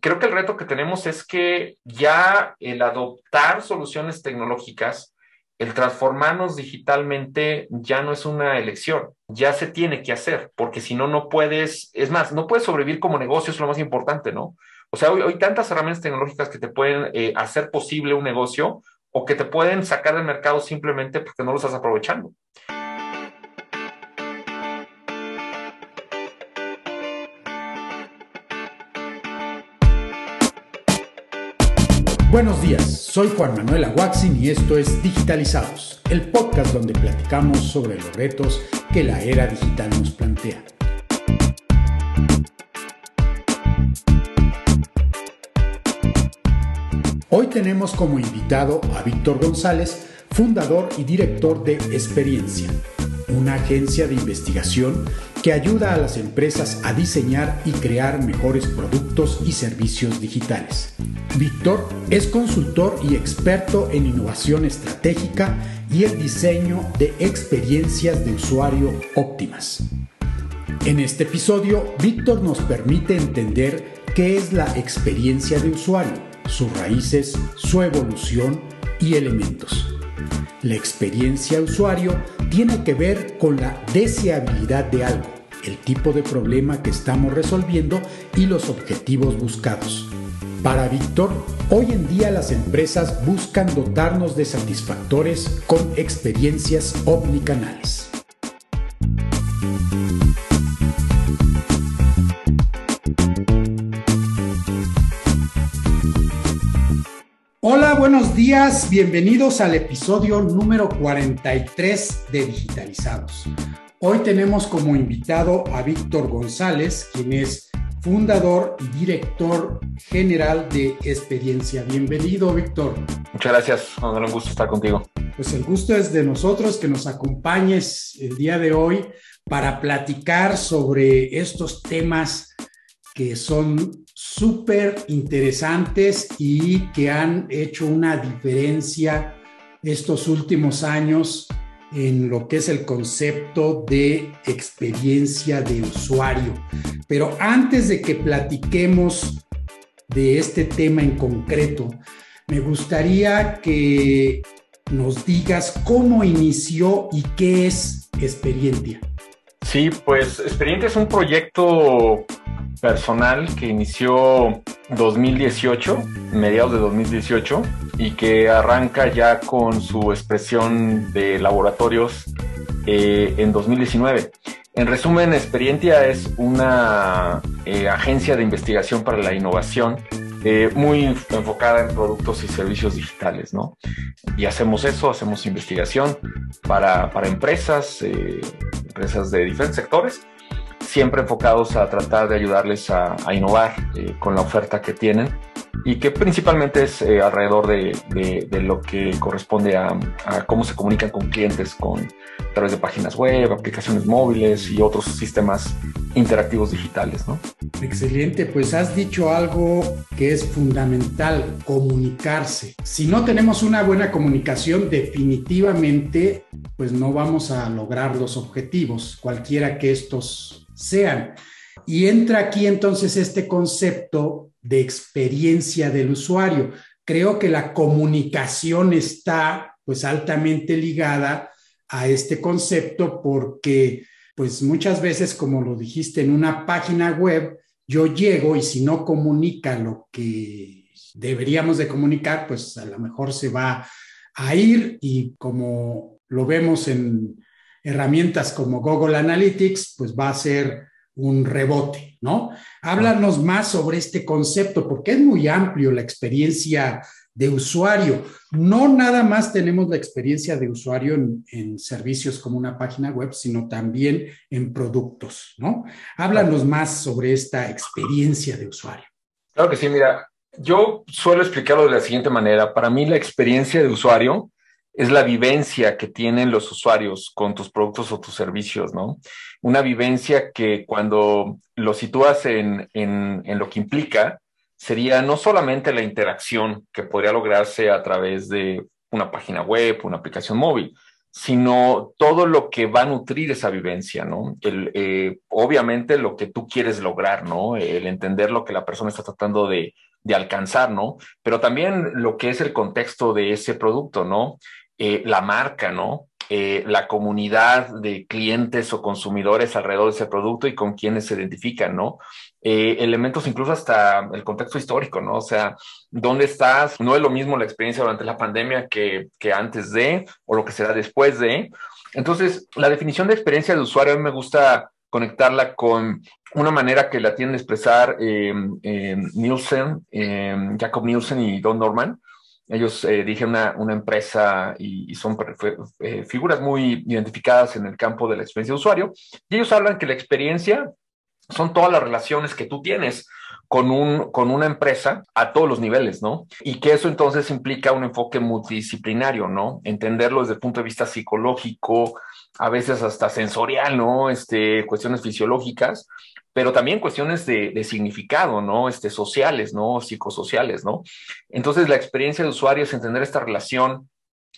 creo que el reto que tenemos es que ya el adoptar soluciones tecnológicas, el transformarnos digitalmente ya no es una elección, ya se tiene que hacer, porque si no, no puedes, es más, no puedes sobrevivir como negocio, es lo más importante, ¿no? O sea, hoy hay tantas herramientas tecnológicas que te pueden eh, hacer posible un negocio o que te pueden sacar del mercado simplemente porque no lo estás aprovechando. Buenos días, soy Juan Manuel Aguaxin y esto es Digitalizados, el podcast donde platicamos sobre los retos que la era digital nos plantea. Hoy tenemos como invitado a Víctor González, fundador y director de Experiencia, una agencia de investigación que ayuda a las empresas a diseñar y crear mejores productos y servicios digitales. Víctor es consultor y experto en innovación estratégica y el diseño de experiencias de usuario óptimas. En este episodio, Víctor nos permite entender qué es la experiencia de usuario, sus raíces, su evolución y elementos. La experiencia usuario tiene que ver con la deseabilidad de algo, el tipo de problema que estamos resolviendo y los objetivos buscados. Para Víctor, hoy en día las empresas buscan dotarnos de satisfactores con experiencias omnicanales. Buenos días, bienvenidos al episodio número 43 de Digitalizados. Hoy tenemos como invitado a Víctor González, quien es fundador y director general de Experiencia. Bienvenido, Víctor. Muchas gracias, un gusto estar contigo. Pues el gusto es de nosotros que nos acompañes el día de hoy para platicar sobre estos temas que son súper interesantes y que han hecho una diferencia estos últimos años en lo que es el concepto de experiencia de usuario. Pero antes de que platiquemos de este tema en concreto, me gustaría que nos digas cómo inició y qué es Experiencia. Sí, pues Experiencia es un proyecto personal que inició 2018, mediados de 2018, y que arranca ya con su expresión de laboratorios eh, en 2019. En resumen, Experiencia es una eh, agencia de investigación para la innovación eh, muy enfocada en productos y servicios digitales, ¿no? Y hacemos eso, hacemos investigación para, para empresas, empresas de diferentes sectores, siempre enfocados a tratar de ayudarles a, innovar eh, con la oferta que tienen y que principalmente es eh, alrededor de, lo que corresponde a, cómo se comunican con clientes con, a través de páginas web, aplicaciones móviles y otros sistemas interactivos digitales. ¿no? Excelente, pues has dicho algo que es fundamental, comunicarse. Si no tenemos una buena comunicación, definitivamente pues no vamos a lograr los objetivos, cualquiera que estos sean. Y entra aquí entonces este concepto de experiencia del usuario. Creo que la comunicación está pues altamente ligada a este concepto porque pues muchas veces, como lo dijiste en una página web, yo llego y si no comunica lo que deberíamos de comunicar, pues a lo mejor se va a ir y como lo vemos en herramientas como Google Analytics, pues va a ser un rebote, ¿no? Háblanos más sobre este concepto, porque es muy amplio la experiencia de usuario. No nada más tenemos la experiencia de usuario en, servicios como una página web, sino también en productos, ¿no? Háblanos más sobre esta experiencia de usuario. Claro que sí, mira, yo suelo explicarlo de la siguiente manera. Para mí la experiencia de usuario es la vivencia que tienen los usuarios con tus productos o tus servicios, ¿no? Una vivencia que cuando lo sitúas en, en, lo que implica, sería no solamente la interacción que podría lograrse a través de una página web, una aplicación móvil, sino todo lo que va a nutrir esa vivencia, ¿no? Eh, obviamente lo que tú quieres lograr, ¿no? El entender lo que la persona está tratando de, de alcanzar, ¿no? Pero también lo que es el contexto de ese producto, ¿no? Eh, la marca, ¿no? Eh, la comunidad de clientes o consumidores alrededor de ese producto y con quienes se identifican, ¿no? Eh, elementos incluso hasta el contexto histórico, ¿no? O sea, ¿dónde estás? No es lo mismo la experiencia durante la pandemia que, que antes de o lo que será después de. Entonces, la definición de experiencia de usuario a mí me gusta conectarla con una manera que la tienen de expresar eh, Nielsen, Jacob Nielsen y Don Norman, ellos eh, dirigen una, empresa y, son eh, figuras muy identificadas en el campo de la experiencia de usuario. Y ellos hablan que la experiencia son todas las relaciones que tú tienes con, un, con una empresa a todos los niveles, ¿no? Y que eso entonces implica un enfoque multidisciplinario, ¿no? Entenderlo desde el punto de vista psicológico, a veces hasta sensorial, ¿no? Este, cuestiones fisiológicas, pero también cuestiones de, significado, ¿no? Este, sociales, ¿no? Psicosociales, ¿no? Entonces, la experiencia de usuario es entender esta relación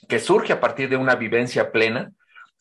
que surge a partir de una vivencia plena,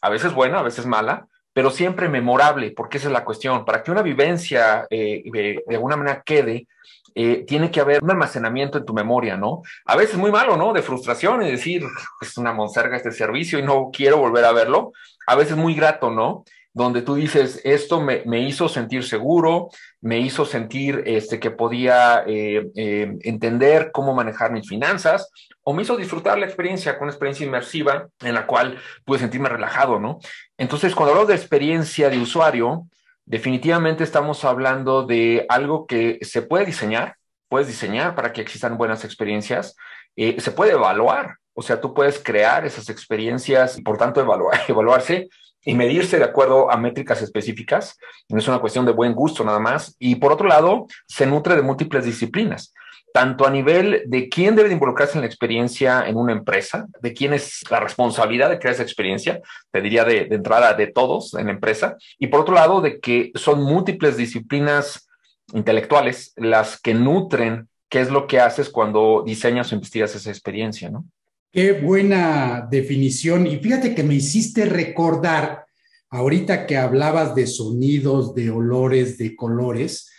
a veces buena, a veces mala, pero siempre memorable, porque esa es la cuestión. Para que una vivencia eh, de, alguna manera quede, eh, tiene que haber un almacenamiento en tu memoria, ¿no? A veces muy malo, ¿no? De frustración y decir, es una monserga este servicio y no quiero volver a verlo. A veces muy grato, ¿no? Donde tú dices, esto me, hizo sentir seguro, me hizo sentir este, que podía eh, eh, entender cómo manejar mis finanzas, o me hizo disfrutar la experiencia con una experiencia inmersiva en la cual pude sentirme relajado, ¿no? Entonces, cuando hablamos de experiencia de usuario, definitivamente estamos hablando de algo que se puede diseñar, puedes diseñar para que existan buenas experiencias, eh, se puede evaluar, o sea, tú puedes crear esas experiencias y por tanto evaluar, evaluarse y medirse de acuerdo a métricas específicas. No es una cuestión de buen gusto nada más. Y por otro lado, se nutre de múltiples disciplinas, tanto a nivel de quién debe involucrarse en la experiencia en una empresa, de quién es la responsabilidad de crear esa experiencia, te diría de, de entrada de todos en la empresa, y por otro lado, de que son múltiples disciplinas intelectuales las que nutren qué es lo que haces cuando diseñas o investigas esa experiencia, ¿no? Qué buena definición. Y fíjate que me hiciste recordar, ahorita que hablabas de sonidos, de olores, de colores,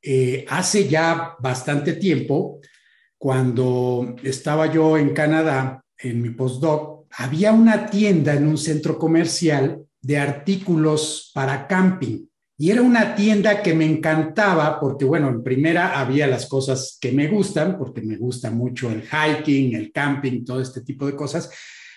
eh, hace ya bastante tiempo, cuando estaba yo en Canadá, en mi postdoc, había una tienda en un centro comercial de artículos para camping. Y era una tienda que me encantaba porque, bueno, en primera había las cosas que me gustan, porque me gusta mucho el hiking, el camping, todo este tipo de cosas,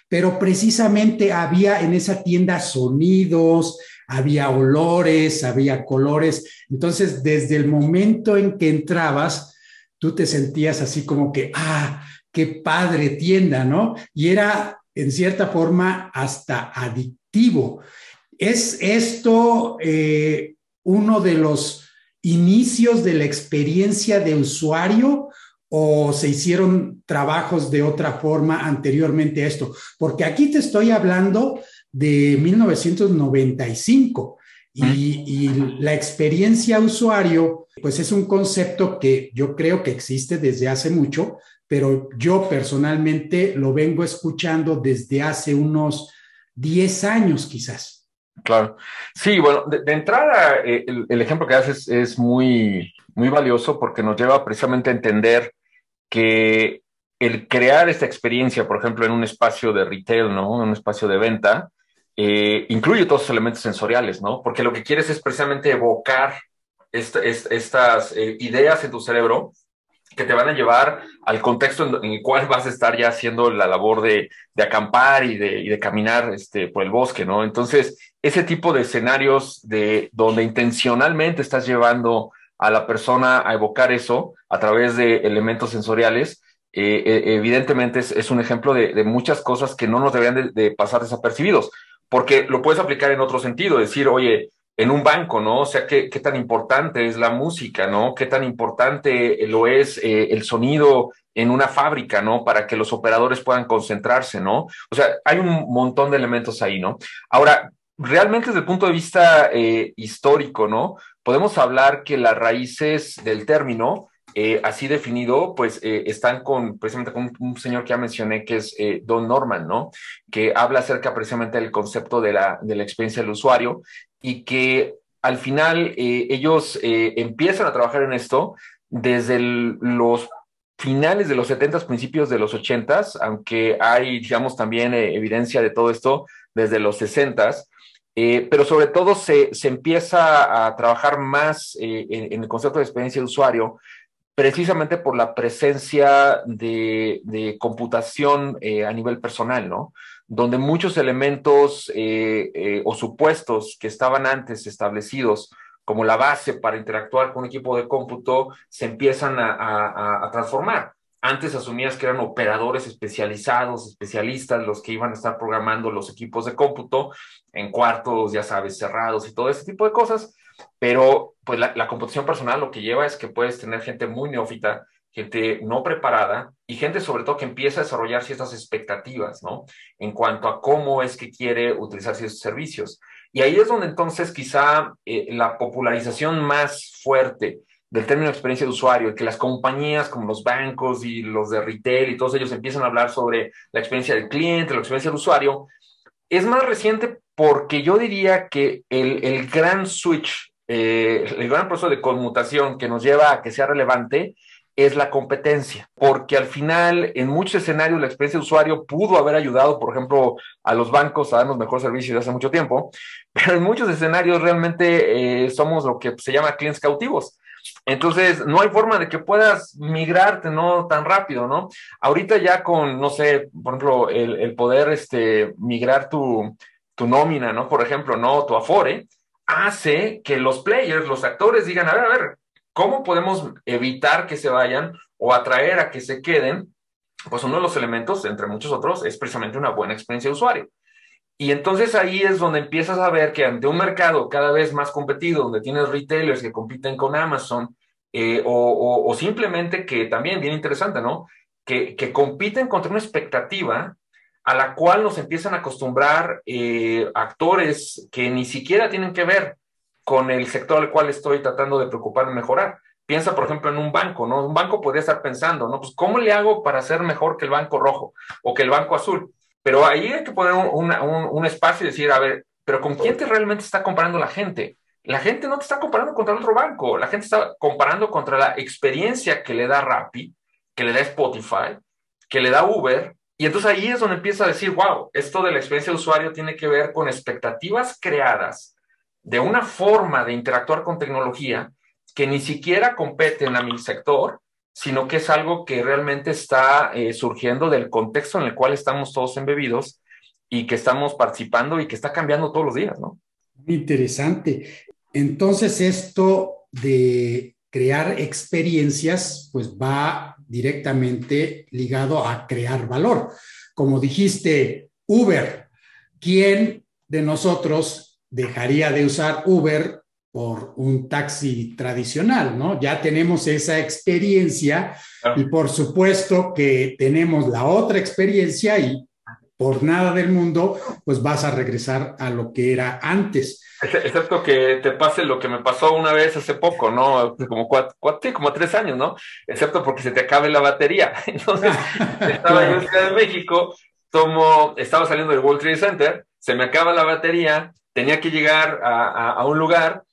pero precisamente había en esa tienda sonidos, había olores, había colores. Entonces, desde el momento en que entrabas, tú te sentías así como que, ah, qué padre tienda, ¿no? Y era, en cierta forma, hasta adictivo. ¿Es esto eh, uno de los inicios de la experiencia de usuario o se hicieron trabajos de otra forma anteriormente a esto? Porque aquí te estoy hablando de 1995 y, y, la experiencia usuario, pues es un concepto que yo creo que existe desde hace mucho, pero yo personalmente lo vengo escuchando desde hace unos 10 años quizás. Claro. Sí, bueno, de, entrada, eh, el, ejemplo que haces es muy, muy valioso porque nos lleva precisamente a entender que el crear esta experiencia, por ejemplo, en un espacio de retail, ¿no? En un espacio de venta, eh, incluye todos los elementos sensoriales, ¿no? Porque lo que quieres es precisamente evocar estas eh, ideas en tu cerebro que te van a llevar al contexto en, el cual vas a estar ya haciendo la labor de, acampar y de, caminar este, por el bosque, ¿no? Entonces, ese tipo de escenarios de donde intencionalmente estás llevando a la persona a evocar eso a través de elementos sensoriales, eh, eh, evidentemente es, un ejemplo de, muchas cosas que no nos deberían de, pasar desapercibidos, porque lo puedes aplicar en otro sentido, decir, oye, en un banco, ¿no? O sea, ¿qué, qué tan importante es la música, ¿no? ¿Qué tan importante lo es eh, el sonido en una fábrica, ¿no? Para que los operadores puedan concentrarse, ¿no? O sea, hay un montón de elementos ahí, ¿no? Ahora, realmente desde el punto de vista eh, histórico, ¿no? Podemos hablar que las raíces del término eh, así definido, pues eh, están con precisamente con un señor que ya mencioné que es Don Norman, ¿no? Que habla acerca precisamente del concepto de la, de la experiencia del usuario y que al final ellos empiezan a trabajar en esto desde los finales de los 70, principios de los 80, aunque hay, digamos, también evidencia de todo esto desde los 60 eh, pero sobre todo se, se, empieza a trabajar más eh, en, el concepto de experiencia de usuario, precisamente por la presencia de, de computación eh, a nivel personal, ¿no? Donde muchos elementos o supuestos que estaban antes establecidos como la base para interactuar con un equipo de cómputo se empiezan a, a transformar. Antes asumías que eran operadores especializados, especialistas, los que iban a estar programando los equipos de cómputo en cuartos, ya sabes, cerrados y todo ese tipo de cosas. Pero pues la, computación personal lo que lleva es que puedes tener gente muy neófita, gente no preparada y gente sobre todo que empieza a desarrollar ciertas expectativas, ¿no? En cuanto a cómo es que quiere utilizar ciertos servicios. Y ahí es donde entonces quizá eh, la popularización más fuerte del término experiencia de usuario, que las compañías como los bancos y los de retail y todos ellos empiezan a hablar sobre la experiencia del cliente, la experiencia del usuario, es más reciente porque yo diría que el, el gran switch, eh, el gran proceso de conmutación que nos lleva a que sea relevante es la competencia, porque al final en muchos escenarios la experiencia de usuario pudo haber ayudado, por ejemplo, a los bancos a darnos mejor servicio hace mucho tiempo, pero en muchos escenarios realmente eh, somos lo que se llama clientes cautivos. Entonces, no hay forma de que puedas migrarte, ¿no? Tan rápido, ¿no? Ahorita ya con, no sé, por ejemplo, el, poder este, migrar tu, tu nómina, ¿no? Por ejemplo, ¿no? Tu Afore, hace que los players, los actores digan, a ver, a ver, ¿cómo podemos evitar que se vayan o atraer a que se queden? Pues uno de los elementos, entre muchos otros, es precisamente una buena experiencia de usuario. Y entonces ahí es donde empiezas a ver que ante un mercado cada vez más competido, donde tienes retailers que compiten con Amazon, eh, o, simplemente que también, bien interesante, ¿no? Que, que, compiten contra una expectativa a la cual nos empiezan a acostumbrar eh, actores que ni siquiera tienen que ver con el sector al cual estoy tratando de preocuparme mejorar. Piensa, por ejemplo, en un banco, ¿no? Un banco podría estar pensando, ¿no? Pues, ¿cómo le hago para ser mejor que el banco rojo o que el banco azul? Pero ahí hay que poner un, espacio y decir, a ver, pero ¿con quién te realmente está comparando la gente? La gente no te está comparando contra otro banco, la gente está comparando contra la experiencia que le da Rappi, que le da Spotify, que le da Uber. Y entonces ahí es donde empieza a decir, wow, esto de la experiencia de usuario tiene que ver con expectativas creadas de una forma de interactuar con tecnología que ni siquiera competen a mi sector, sino que es algo que realmente está eh, surgiendo del contexto en el cual estamos todos embebidos y que estamos participando y que está cambiando todos los días, ¿no? Interesante. Entonces, esto de crear experiencias, pues va directamente ligado a crear valor. Como dijiste, Uber, ¿quién de nosotros dejaría de usar Uber por un taxi tradicional, ¿no? Ya tenemos esa experiencia y por supuesto que tenemos la otra experiencia y por nada del mundo, pues vas a regresar a lo que era antes. Excepto que te pase lo que me pasó una vez hace poco, ¿no? Como cuatro, como tres años, ¿no? Excepto porque se te acabe la batería. Entonces, estaba en Ciudad de México, tomo, estaba saliendo del World Trade Center, se me acaba la batería, tenía que llegar a, a un lugar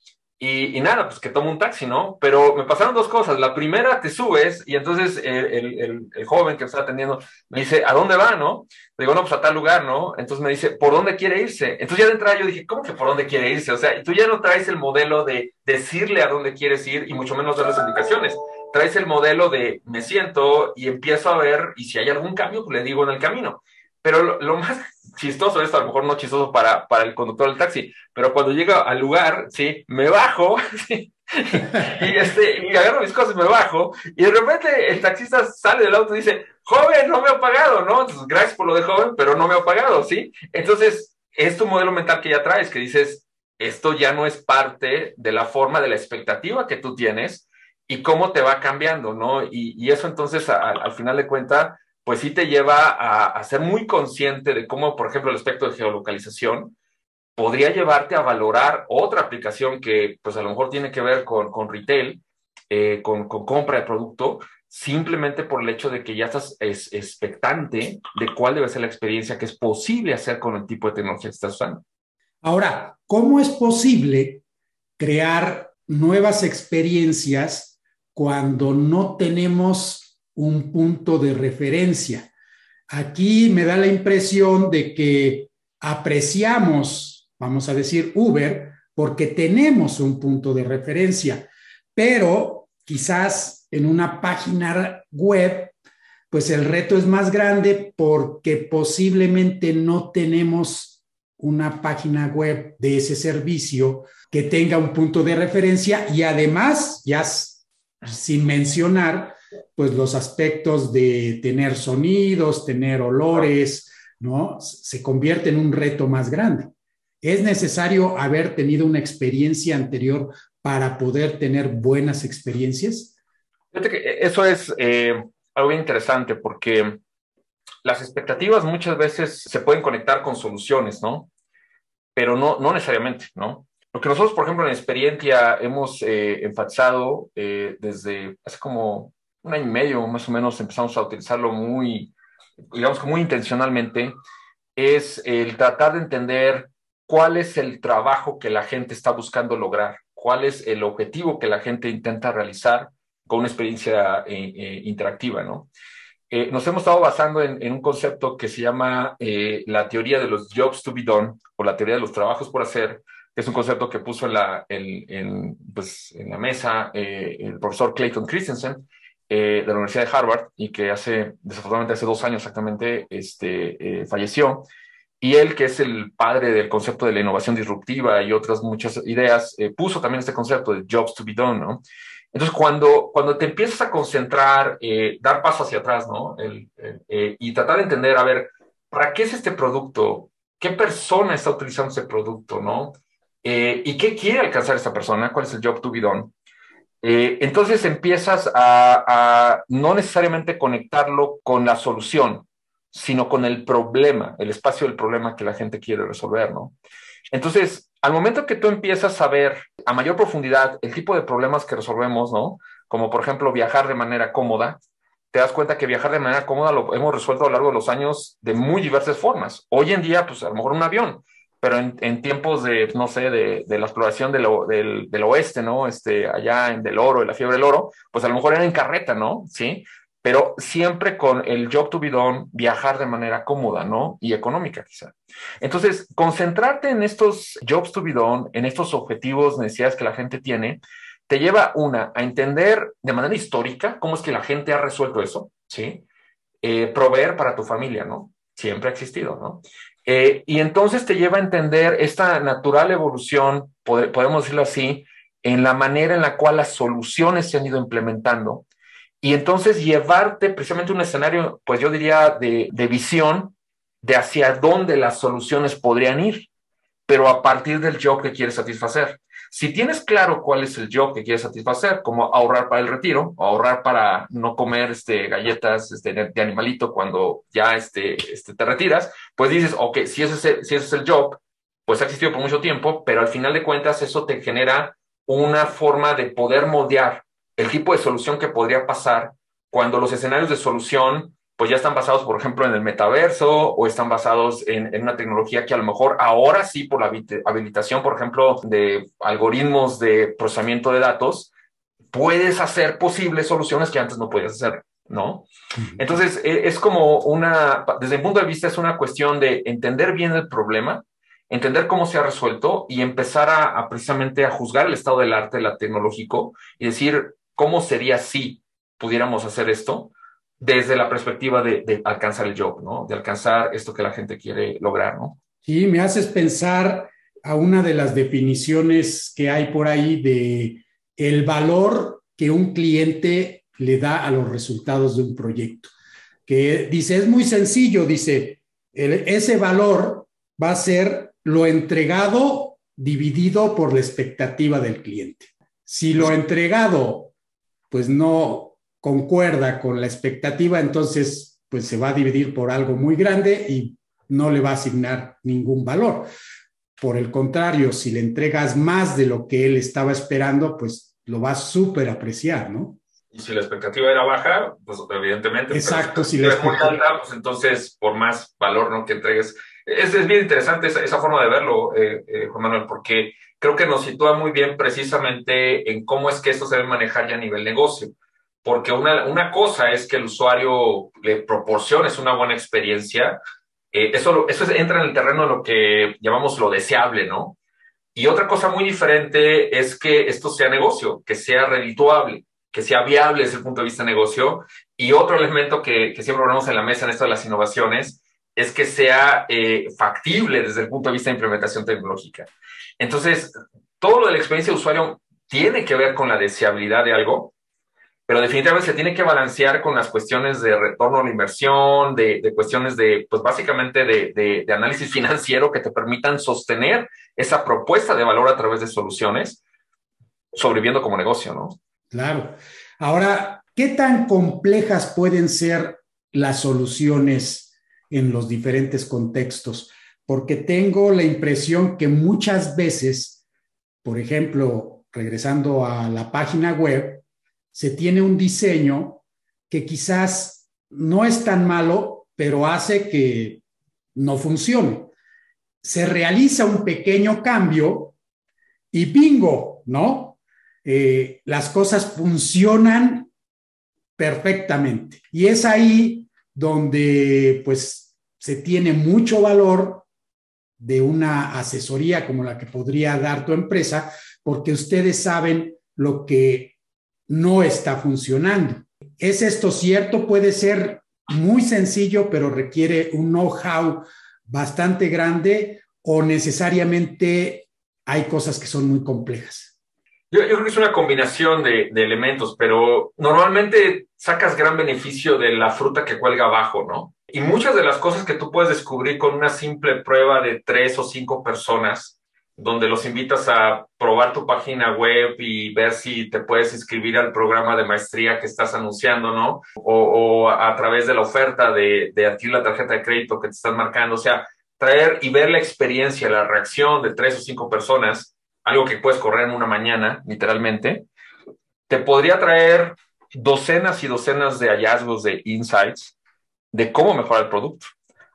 y, nada, pues que tomo un taxi, ¿no? Pero me pasaron dos cosas. La primera, te subes y entonces el, joven que me está atendiendo me dice, ¿a dónde va, no? Le digo, no, pues a tal lugar, ¿no? Entonces me dice, ¿por dónde quiere irse? Entonces ya de entrada yo dije, ¿cómo que por dónde quiere irse? O sea, y tú ya no traes el modelo de decirle a dónde quieres ir y mucho menos darles indicaciones. Traes el modelo de me siento y empiezo a ver y si hay algún cambio, pues le digo en el camino. Pero lo, más chistoso esto, a lo mejor no chistoso para, para el conductor del taxi, pero cuando llega al lugar, sí, me bajo, y, este, y agarro mis cosas y me bajo, y de repente el taxista sale del auto y dice, joven, no me ha pagado, ¿no? Entonces, gracias por lo de joven, pero no me ha pagado, ¿sí? Entonces, es tu modelo mental que ya traes, que dices, esto ya no es parte de la forma, de la expectativa que tú tienes y cómo te va cambiando, ¿no? Y, y eso entonces, al final de cuentas, pues sí te lleva a, ser muy consciente de cómo, por ejemplo, el aspecto de geolocalización podría llevarte a valorar otra aplicación que, pues a lo mejor tiene que ver con, con retail, eh, con, compra de producto, simplemente por el hecho de que ya estás expectante de cuál debe ser la experiencia que es posible hacer con el tipo de tecnología que estás usando. Ahora, ¿cómo es posible crear nuevas experiencias cuando no tenemos un punto de referencia? Aquí me da la impresión de que apreciamos, vamos a decir, Uber, porque tenemos un punto de referencia, pero quizás en una página web, pues el reto es más grande porque posiblemente no tenemos una página web de ese servicio que tenga un punto de referencia y además, ya sin mencionar, pues los aspectos de tener sonidos, tener olores, ¿no? Se convierte en un reto más grande. Es necesario haber tenido una experiencia anterior para poder tener buenas experiencias. Que eso es eh, algo interesante porque las expectativas muchas veces se pueden conectar con soluciones, ¿no? Pero no, no necesariamente, ¿no? Lo que nosotros, por ejemplo, en Experiencia hemos eh, enfatizado eh, desde hace como un año y medio más o menos empezamos a utilizarlo muy, digamos que muy intencionalmente, es el tratar de entender cuál es el trabajo que la gente está buscando lograr, cuál es el objetivo que la gente intenta realizar con una experiencia eh, eh, interactiva, ¿no? Eh, nos hemos estado basando en, un concepto que se llama la teoría de los jobs to be done o la teoría de los trabajos por hacer, que es un concepto que puso en la, pues, en la mesa el profesor Clayton Christensen, de la Universidad de Harvard y que hace, desafortunadamente hace dos años exactamente, este, falleció. Y él, que es el padre del concepto de la innovación disruptiva y otras muchas ideas, eh, puso también este concepto de jobs to be done, ¿no? Entonces, cuando, cuando te empiezas a concentrar, eh, dar paso hacia atrás, ¿no? Eh, y tratar de entender, a ver, ¿para qué es este producto? ¿Qué persona está utilizando ese producto, no? ¿Y qué quiere alcanzar esta persona? ¿Cuál es el job to be done? Entonces empiezas a, a no necesariamente conectarlo con la solución, sino con el problema, el espacio del problema que la gente quiere resolver, ¿no? Entonces, al momento que tú empiezas a ver a mayor profundidad el tipo de problemas que resolvemos, ¿no? Como por ejemplo viajar de manera cómoda, te das cuenta que viajar de manera cómoda lo hemos resuelto a lo largo de los años de muy diversas formas. Hoy en día, pues a lo mejor un avión, pero en, tiempos de, no sé, de, la exploración del, del, oeste, ¿no? Este, allá en del oro, en la fiebre del oro, pues a lo mejor era en carreta, ¿no? Sí, pero siempre con el job to be done, viajar de manera cómoda, ¿no? Y económica quizá. Entonces, concentrarte en estos jobs to be done, en estos objetivos, necesidades que la gente tiene, te lleva una a entender de manera histórica cómo es que la gente ha resuelto eso, ¿sí? Eh, proveer para tu familia, ¿no? Siempre ha existido, ¿no? Eh, y entonces te lleva a entender esta natural evolución, podemos decirlo así, en la manera en la cual las soluciones se han ido implementando y entonces llevarte precisamente un escenario, pues yo diría, de, visión de hacia dónde las soluciones podrían ir, pero a partir del yo que quieres satisfacer. Si tienes claro cuál es el yo que quieres satisfacer, como ahorrar para el retiro, o ahorrar para no comer este, galletas este, de animalito cuando ya este, este, te retiras, pues dices, ok, si ese, es el, si ese es el job, pues ha existido por mucho tiempo, pero al final de cuentas eso te genera una forma de poder moldear el tipo de solución que podría pasar cuando los escenarios de solución pues ya están basados, por ejemplo, en el metaverso o están basados en, una tecnología que a lo mejor ahora sí, por la habilitación, por ejemplo, de algoritmos de procesamiento de datos, puedes hacer posibles soluciones que antes no podías hacer, ¿no? Entonces, e, es como una, desde mi punto de vista, es una cuestión de entender bien el problema, entender cómo se ha resuelto y empezar a, precisamente a juzgar el estado del arte, la tecnológico y decir, ¿Cómo sería si pudiéramos hacer esto desde la perspectiva de, alcanzar el job, ¿no? De alcanzar esto que la gente quiere lograr, ¿no? Sí, me haces pensar a una de las definiciones que hay por ahí de el valor que un cliente le da a los resultados de un proyecto. Que dice, es muy sencillo, dice, ese valor va a ser lo entregado dividido por la expectativa del cliente. Si lo entregado pues no concuerda con la expectativa, entonces pues se va a dividir por algo muy grande y no le va a asignar ningún valor. Por el contrario, si le entregas más de lo que él estaba esperando, pues lo va a súper apreciar, ¿no? Y si la expectativa era baja, pues evidentemente. Exacto, si la expectativa es muy alta, pues entonces por más valor ¿no? que entregues. Es, es bien interesante esa, esa, forma de verlo, eh, eh, Juan Manuel, porque creo que nos sitúa muy bien precisamente en cómo es que esto se debe manejar ya a nivel negocio. Porque una, una cosa es que el usuario le proporciones una buena experiencia, eh, eso, eso entra en el terreno de lo que llamamos lo deseable, ¿no? Y otra cosa muy diferente es que esto sea negocio, que sea redituable que sea viable desde el punto de vista de negocio. Y otro elemento que, que siempre ponemos en la mesa en esto de las innovaciones es que sea eh, factible desde el punto de vista de implementación tecnológica. Entonces, todo lo de la experiencia de usuario tiene que ver con la deseabilidad de algo, pero definitivamente se tiene que balancear con las cuestiones de retorno a la inversión, de, cuestiones de, pues básicamente de, de, análisis financiero que te permitan sostener esa propuesta de valor a través de soluciones, sobreviviendo como negocio, ¿no? Claro. Ahora, ¿qué tan complejas pueden ser las soluciones en los diferentes contextos? Porque tengo la impresión que muchas veces, por ejemplo, regresando a la página web, se tiene un diseño que quizás no es tan malo, pero hace que no funcione. Se realiza un pequeño cambio y bingo, ¿no? Eh, las cosas funcionan perfectamente. Y es ahí donde pues se tiene mucho valor de una asesoría como la que podría dar tu empresa, porque ustedes saben lo que no está funcionando. ¿Es esto cierto? Puede ser muy sencillo, pero requiere un know-how bastante grande o necesariamente hay cosas que son muy complejas. Yo, creo que es una combinación de, elementos, pero normalmente sacas gran beneficio de la fruta que cuelga abajo, ¿no? Y muchas de las cosas que tú puedes descubrir con una simple prueba de tres o cinco personas, donde los invitas a probar tu página web y ver si te puedes inscribir al programa de maestría que estás anunciando, ¿no? O, a través de la oferta de, de adquirir la tarjeta de crédito que te están marcando. O sea, traer y ver la experiencia, la reacción de tres o cinco personas algo que puedes correr en una mañana, literalmente, te podría traer docenas y docenas de hallazgos de insights de cómo mejorar el producto.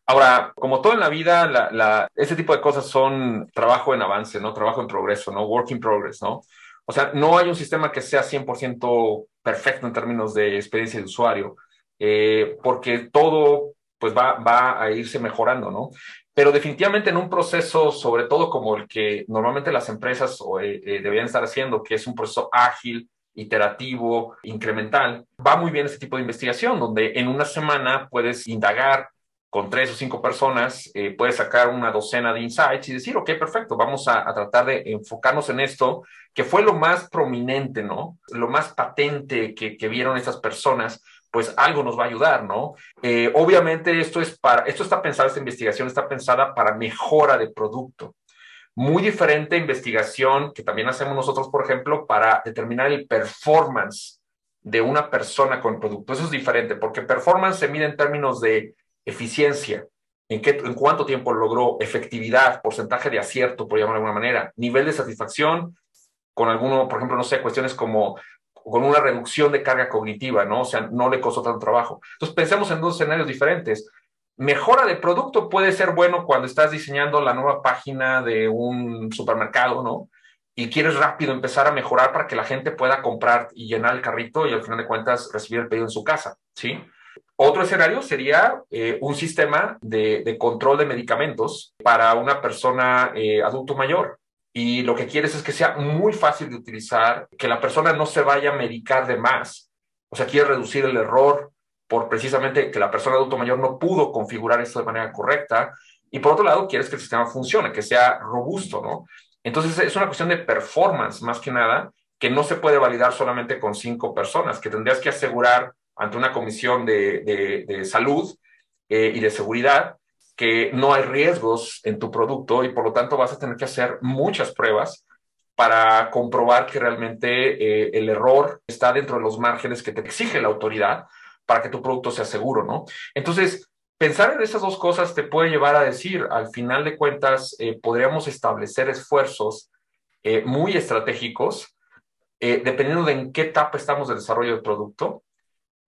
Ahora, como todo en la vida, la, ese tipo de cosas son trabajo en avance, ¿no? Trabajo en progreso, ¿no? Work in progress, ¿no? O sea, no hay un sistema que sea 100% perfecto en términos de experiencia de usuario, eh, porque todo pues va, va a irse mejorando, ¿no? pero definitivamente en un proceso, sobre todo como el que normalmente las empresas eh, eh, deberían estar haciendo, que es un proceso ágil, iterativo, incremental, va muy bien este tipo de investigación, donde en una semana puedes indagar con tres o cinco personas, eh, puedes sacar una docena de insights y decir, ok, perfecto, vamos a, tratar de enfocarnos en esto, que fue lo más prominente, ¿no? Lo más patente que, vieron estas personas pues algo nos va a ayudar, ¿no? Eh, obviamente esto es para, esto está pensado, esta investigación está pensada para mejora de producto. Muy diferente investigación que también hacemos nosotros, por ejemplo, para determinar el performance de una persona con el producto. Eso es diferente, porque performance se mide en términos de eficiencia, en, qué, en cuánto tiempo logró, efectividad, porcentaje de acierto, por llamarlo de alguna manera, nivel de satisfacción con alguno, por ejemplo, no sé, cuestiones como con una reducción de carga cognitiva, ¿no? O sea, no le costó tanto trabajo. Entonces, pensemos en dos escenarios diferentes. Mejora de producto puede ser bueno cuando estás diseñando la nueva página de un supermercado, ¿no? Y quieres rápido empezar a mejorar para que la gente pueda comprar y llenar el carrito y al final de cuentas recibir el pedido en su casa, ¿sí? Otro escenario sería eh, un sistema de, control de medicamentos para una persona eh, adulto mayor y lo que quieres es que sea muy fácil de utilizar, que la persona no se vaya a medicar de más. O sea, quieres reducir el error por precisamente que la persona adulto mayor no pudo configurar esto de manera correcta. Y por otro lado, quieres que el sistema funcione, que sea robusto, ¿no? Entonces es una cuestión de performance más que nada, que no se puede validar solamente con cinco personas, que tendrías que asegurar ante una comisión de, de, salud eh, y de seguridad que no hay riesgos en tu producto y por lo tanto vas a tener que hacer muchas pruebas para comprobar que realmente eh, el error está dentro de los márgenes que te exige la autoridad para que tu producto sea seguro, ¿no? Entonces, pensar en esas dos cosas te puede llevar a decir, al final de cuentas, eh, podríamos establecer esfuerzos muy estratégicos dependiendo de en qué etapa estamos del desarrollo del producto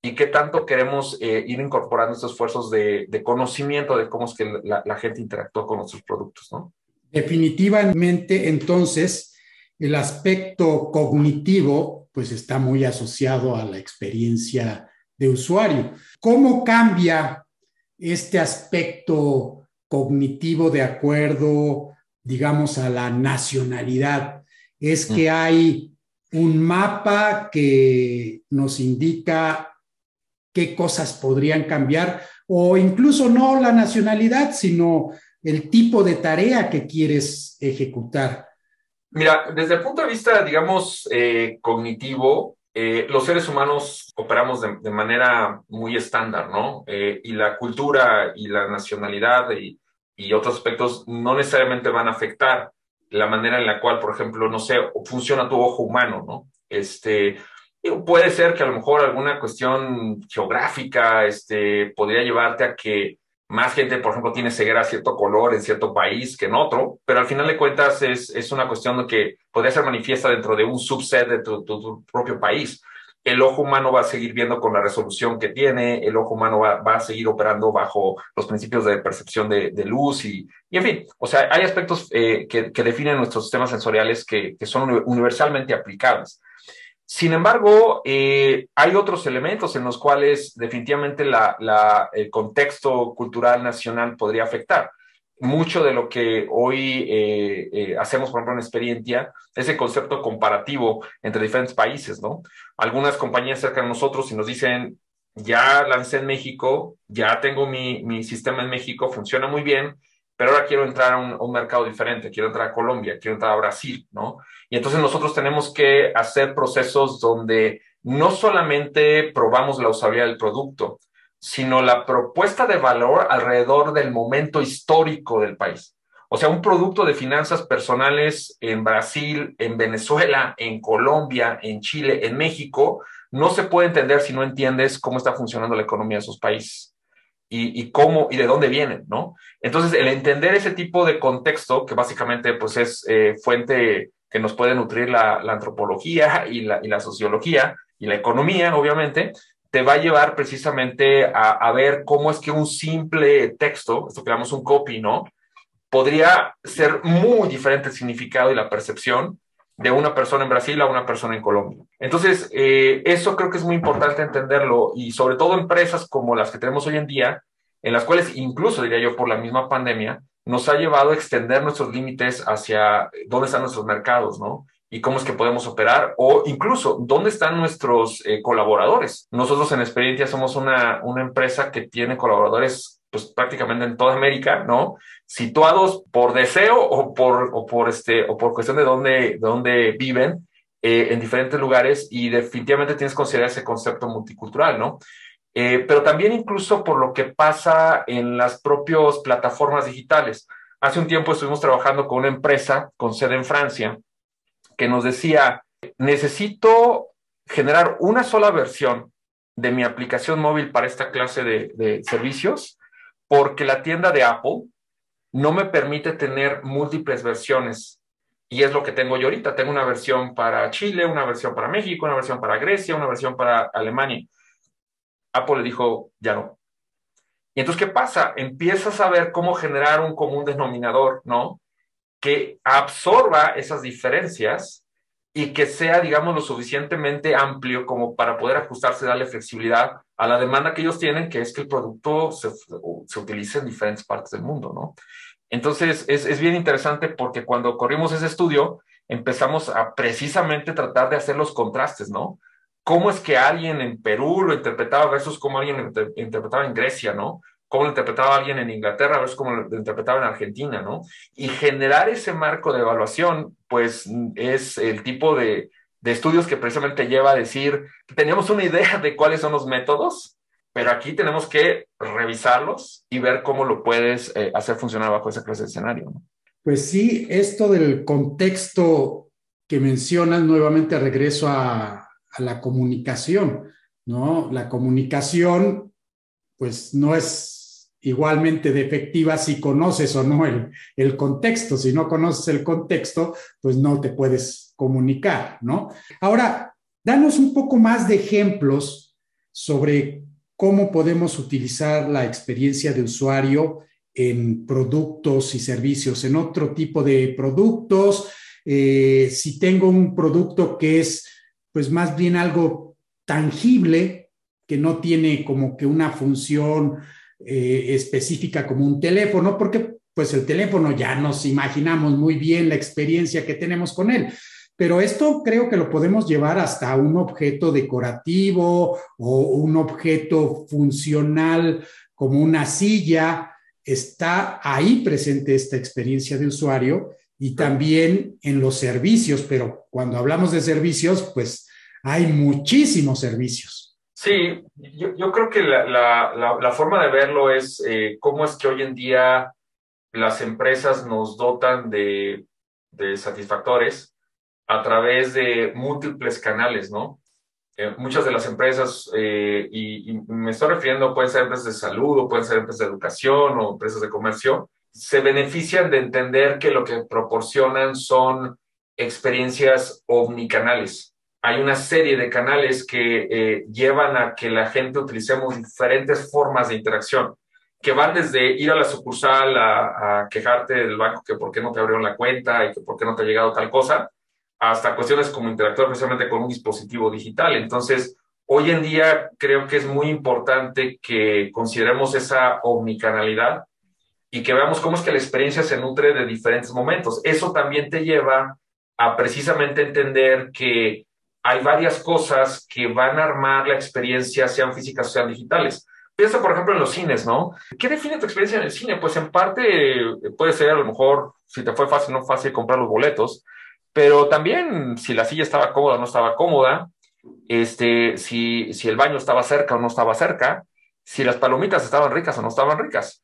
y qué tanto queremos eh, ir incorporando estos esfuerzos de, conocimiento de cómo es que la, la, gente interactúa con nuestros productos, ¿no? Definitivamente, entonces, el aspecto cognitivo, pues está muy asociado a la experiencia de usuario. ¿Cómo cambia este aspecto cognitivo de acuerdo, digamos, a la nacionalidad? Es que mm. hay un mapa que nos indica qué cosas podrían cambiar, o incluso no la nacionalidad, sino el tipo de tarea que quieres ejecutar. Mira, desde el punto de vista, digamos, eh, cognitivo, eh, los seres humanos operamos de, manera muy estándar, ¿no? Eh, y la cultura y la nacionalidad y, otros aspectos no necesariamente van a afectar la manera en la cual, por ejemplo, no sé, funciona tu ojo humano, ¿no? Este, puede ser que a lo mejor alguna cuestión geográfica este, podría llevarte a que más gente, por ejemplo, tiene ceguera a cierto color en cierto país que en otro, pero al final de cuentas es, es una cuestión que podría ser manifiesta dentro de un subset de tu, propio país. El ojo humano va a seguir viendo con la resolución que tiene, el ojo humano va, va a seguir operando bajo los principios de percepción de, de luz y, y, en fin, o sea, hay aspectos eh, que, que, definen nuestros sistemas sensoriales que, que son universalmente aplicables. Sin embargo, eh, hay otros elementos en los cuales definitivamente el contexto cultural nacional podría afectar. Mucho de lo que hoy eh, eh, hacemos, por ejemplo, en experiencia, es el concepto comparativo entre diferentes países, ¿no? Algunas compañías cerca de nosotros y nos dicen, ya lancé en México, ya tengo mi, mi sistema en México, funciona muy bien, pero ahora quiero entrar a un, mercado diferente, quiero entrar a Colombia, quiero entrar a Brasil, ¿no? Y entonces nosotros tenemos que hacer procesos donde no solamente probamos la usabilidad del producto, sino la propuesta de valor alrededor del momento histórico del país. O sea, un producto de finanzas personales en Brasil, en Venezuela, en Colombia, en Chile, en México, no se puede entender si no entiendes cómo está funcionando la economía de esos países y, cómo y de dónde vienen, ¿no? Entonces, el entender ese tipo de contexto, que básicamente pues es eh, fuente que nos puede nutrir la, antropología y la, sociología y la economía, obviamente, te va a llevar precisamente a, a, ver cómo es que un simple texto, esto que llamamos un copy, ¿no? Podría ser muy diferente el significado y la percepción de una persona en Brasil a una persona en Colombia. Entonces, eh, eso creo que es muy importante entenderlo y sobre todo empresas como las que tenemos hoy en día, en las cuales incluso diría yo por la misma pandemia, nos ha llevado a extender nuestros límites hacia dónde están nuestros mercados, ¿no? Y cómo es que podemos operar o incluso dónde están nuestros eh, colaboradores. Nosotros en Experiencia somos una, una empresa que tiene colaboradores pues prácticamente en toda América, ¿no? Situados por deseo o por, o por, este, o por cuestión de dónde, de dónde viven eh, en diferentes lugares y definitivamente tienes que considerar ese concepto multicultural, ¿no? Eh, pero también incluso por lo que pasa en las propias plataformas digitales. Hace un tiempo estuvimos trabajando con una empresa con sede en Francia que nos decía, necesito generar una sola versión de mi aplicación móvil para esta clase de, de servicios porque la tienda de Apple no me permite tener múltiples versiones. Y es lo que tengo yo ahorita. Tengo una versión para Chile, una versión para México, una versión para Grecia, una versión para Alemania. Apple le dijo, ya no. Y entonces, ¿qué pasa? Empiezas a ver cómo generar un común denominador, ¿no? Que absorba esas diferencias y que sea, digamos, lo suficientemente amplio como para poder ajustarse, darle flexibilidad a la demanda que ellos tienen, que es que el producto se, se utilice en diferentes partes del mundo, ¿no? Entonces, es, es, bien interesante porque cuando corrimos ese estudio, empezamos a precisamente tratar de hacer los contrastes, ¿no? ¿Cómo es que alguien en Perú lo interpretaba versus cómo alguien lo interpretaba en Grecia, ¿no? cómo lo interpretaba alguien en Inglaterra versus cómo lo interpretaba en Argentina, ¿no? Y generar ese marco de evaluación, pues es el tipo de, estudios que precisamente lleva a decir, teníamos una idea de cuáles son los métodos, pero aquí tenemos que revisarlos y ver cómo lo puedes eh, hacer funcionar bajo esa clase de escenario. ¿no? Pues sí, esto del contexto que mencionas nuevamente regreso a, a la comunicación, ¿no? La comunicación, pues no es igualmente de efectiva si conoces o no el, el, contexto. Si no conoces el contexto, pues no te puedes comunicar, ¿no? Ahora, danos un poco más de ejemplos sobre cómo podemos utilizar la experiencia de usuario en productos y servicios, en otro tipo de productos. Eh, si tengo un producto que es, pues más bien algo tangible, que no tiene como que una función eh, específica como un teléfono, porque pues el teléfono ya nos imaginamos muy bien la experiencia que tenemos con él. Pero esto creo que lo podemos llevar hasta un objeto decorativo o un objeto funcional como una silla. Está ahí presente esta experiencia de usuario y también en los servicios, pero cuando hablamos de servicios, pues hay muchísimos servicios. Sí, yo, creo que la, forma de verlo es eh, cómo es que hoy en día las empresas nos dotan de, satisfactores a través de múltiples canales, ¿no? Eh, muchas de las empresas, eh, y, me estoy refiriendo, pueden ser empresas de salud o pueden ser empresas de educación o empresas de comercio, se benefician de entender que lo que proporcionan son experiencias omnicanales. Hay una serie de canales que eh, llevan a que la gente utilicemos diferentes formas de interacción, que van desde ir a la sucursal a, quejarte del banco que por qué no te abrieron la cuenta y que por qué no te ha llegado tal cosa, hasta cuestiones como interactuar precisamente con un dispositivo digital. Entonces, hoy en día creo que es muy importante que consideremos esa omnicanalidad y que veamos cómo es que la experiencia se nutre de diferentes momentos. Eso también te lleva a precisamente entender que hay varias cosas que van a armar la experiencia, sean físicas o sean digitales. Piensa, por ejemplo, en los cines, ¿no? ¿Qué define tu experiencia en el cine? Pues en parte puede ser a lo mejor, si te fue fácil o no fácil comprar los boletos, pero también si la silla estaba cómoda o no estaba cómoda, este, si, si el baño estaba cerca o no estaba cerca, si las palomitas estaban ricas o no estaban ricas,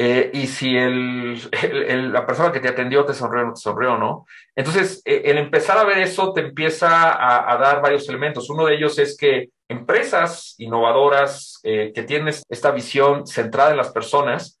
eh, y si el, la persona que te atendió te sonrió o no te sonrió, ¿no? Entonces, e, el empezar a ver eso te empieza a, dar varios elementos. Uno de ellos es que empresas innovadoras eh, que tienen esta visión centrada en las personas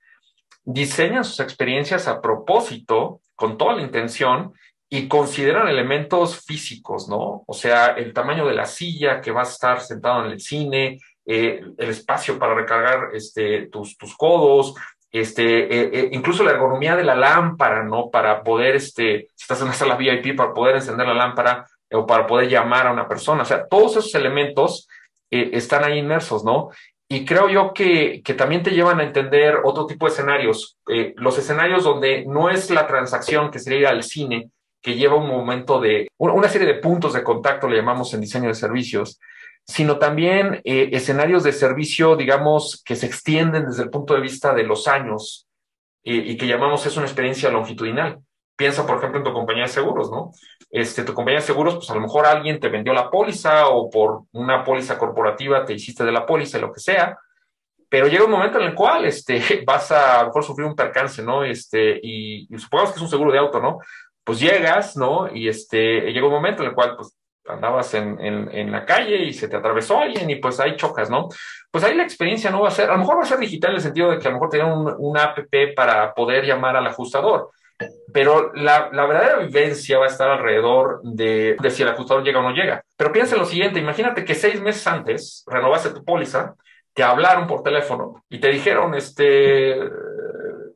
diseñan sus experiencias a propósito, con toda la intención, y consideran elementos físicos, ¿no? O sea, el tamaño de la silla que vas a estar sentado en el cine, eh, el espacio para recargar este, tus, tus codos, este, eh, eh, incluso la ergonomía de la lámpara, ¿no? Para poder, este, si estás en una sala VIP, para poder encender la lámpara o para poder llamar a una persona. O sea, todos esos elementos están ahí inmersos, ¿no? Y creo yo que, que, también te llevan a entender otro tipo de escenarios. los escenarios donde no es la transacción que sería ir al cine, que lleva un momento de, una serie de puntos de contacto, le llamamos en diseño de servicios, sino también eh, escenarios de servicio, digamos, que se extienden desde el punto de vista de los años y que llamamos es una experiencia longitudinal. Piensa, por ejemplo, en tu compañía de seguros, ¿no? Este, tu compañía de seguros, pues a lo mejor alguien te vendió la póliza o por una póliza corporativa te hiciste de la póliza, lo que sea, pero llega un momento en el cual este, vas a, a lo mejor sufrir un percance, ¿no? Este, y, y supongamos que es un seguro de auto, ¿no? pues llegas, ¿no? Y este, llega un momento en el cual, pues, andabas en, en, la calle y se te atravesó alguien y pues ahí chocas, ¿no? Pues ahí la experiencia no va a ser, a lo mejor va a ser digital en el sentido de que a lo mejor tener un, una app para poder llamar al ajustador, pero la, la, verdadera vivencia va a estar alrededor de, de, si el ajustador llega o no llega. Pero piensa en lo siguiente, imagínate que seis meses antes renovaste tu póliza, te hablaron por teléfono y te dijeron, este,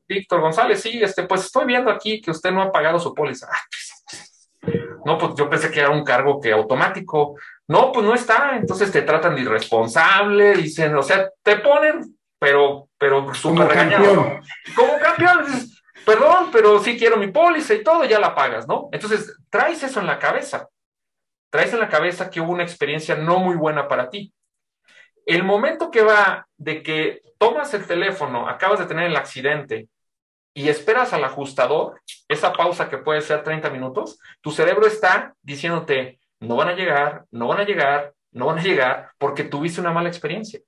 Víctor González, sí, este, pues estoy viendo aquí que usted no ha pagado su póliza. Ah, pues, no, pues yo pensé que era un cargo que automático. No, pues no está. Entonces te tratan de irresponsable, dicen, o sea, te ponen, pero, pero súper regañado. Como campeón. Perdón, pero sí quiero mi póliza y todo, ya la pagas, ¿no? Entonces, traes eso en la cabeza. Traes en la cabeza que hubo una experiencia no muy buena para ti. El momento que va de que tomas el teléfono, acabas de tener el accidente y esperas al ajustador, esa pausa que puede ser 30 minutos, tu cerebro está diciéndote, no van a llegar, no van a llegar, no van a llegar, porque tuviste una mala experiencia.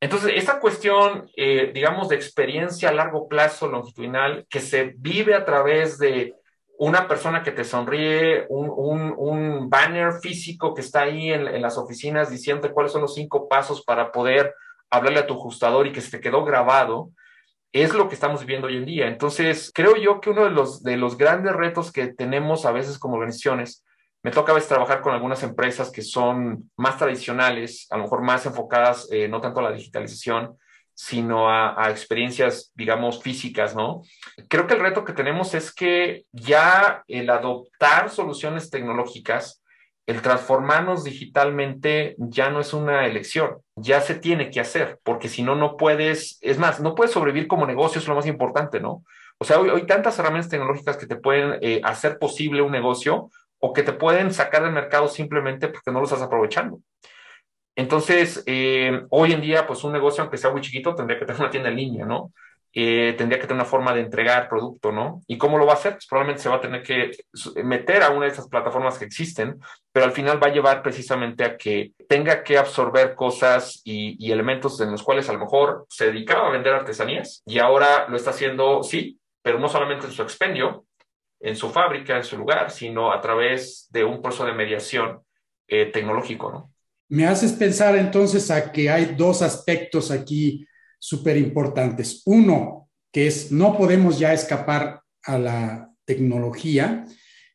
Entonces, esta cuestión, eh, digamos, de experiencia a largo plazo longitudinal que se vive a través de una persona que te sonríe, un, banner físico que está ahí en, en, las oficinas diciendo cuáles son los cinco pasos para poder hablarle a tu ajustador y que se te quedó grabado, es lo que estamos viviendo hoy en día. Entonces, creo yo que uno de los, de los grandes retos que tenemos a veces como organizaciones Me toca a veces trabajar con algunas empresas que son más tradicionales, a lo mejor más enfocadas eh, no tanto a la digitalización, sino a, experiencias, digamos, físicas, ¿no? Creo que el reto que tenemos es que ya el adoptar soluciones tecnológicas, el transformarnos digitalmente ya no es una elección, ya se tiene que hacer, porque si no, no puedes, es más, no puedes sobrevivir como negocio, es lo más importante, ¿no? O sea, hoy hay tantas herramientas tecnológicas que te pueden eh, hacer posible un negocio o que te pueden sacar del mercado simplemente porque no lo estás aprovechando. Entonces, eh, hoy en día, pues un negocio, aunque sea muy chiquito, tendría que tener una tienda en línea, ¿no? Eh, tendría que tener una forma de entregar producto, ¿no? ¿Y cómo lo va a hacer? Pues probablemente se va a tener que meter a una de esas plataformas que existen, pero al final va a llevar precisamente a que tenga que absorber cosas y, elementos en los cuales a lo mejor se dedicaba a vender artesanías y ahora lo está haciendo, sí, pero no solamente en su expendio, en su fábrica, en su lugar, sino a través de un proceso de mediación eh, tecnológico, ¿no? Me haces pensar entonces a que hay dos aspectos aquí súper importantes. Uno, que es no podemos ya escapar a la tecnología.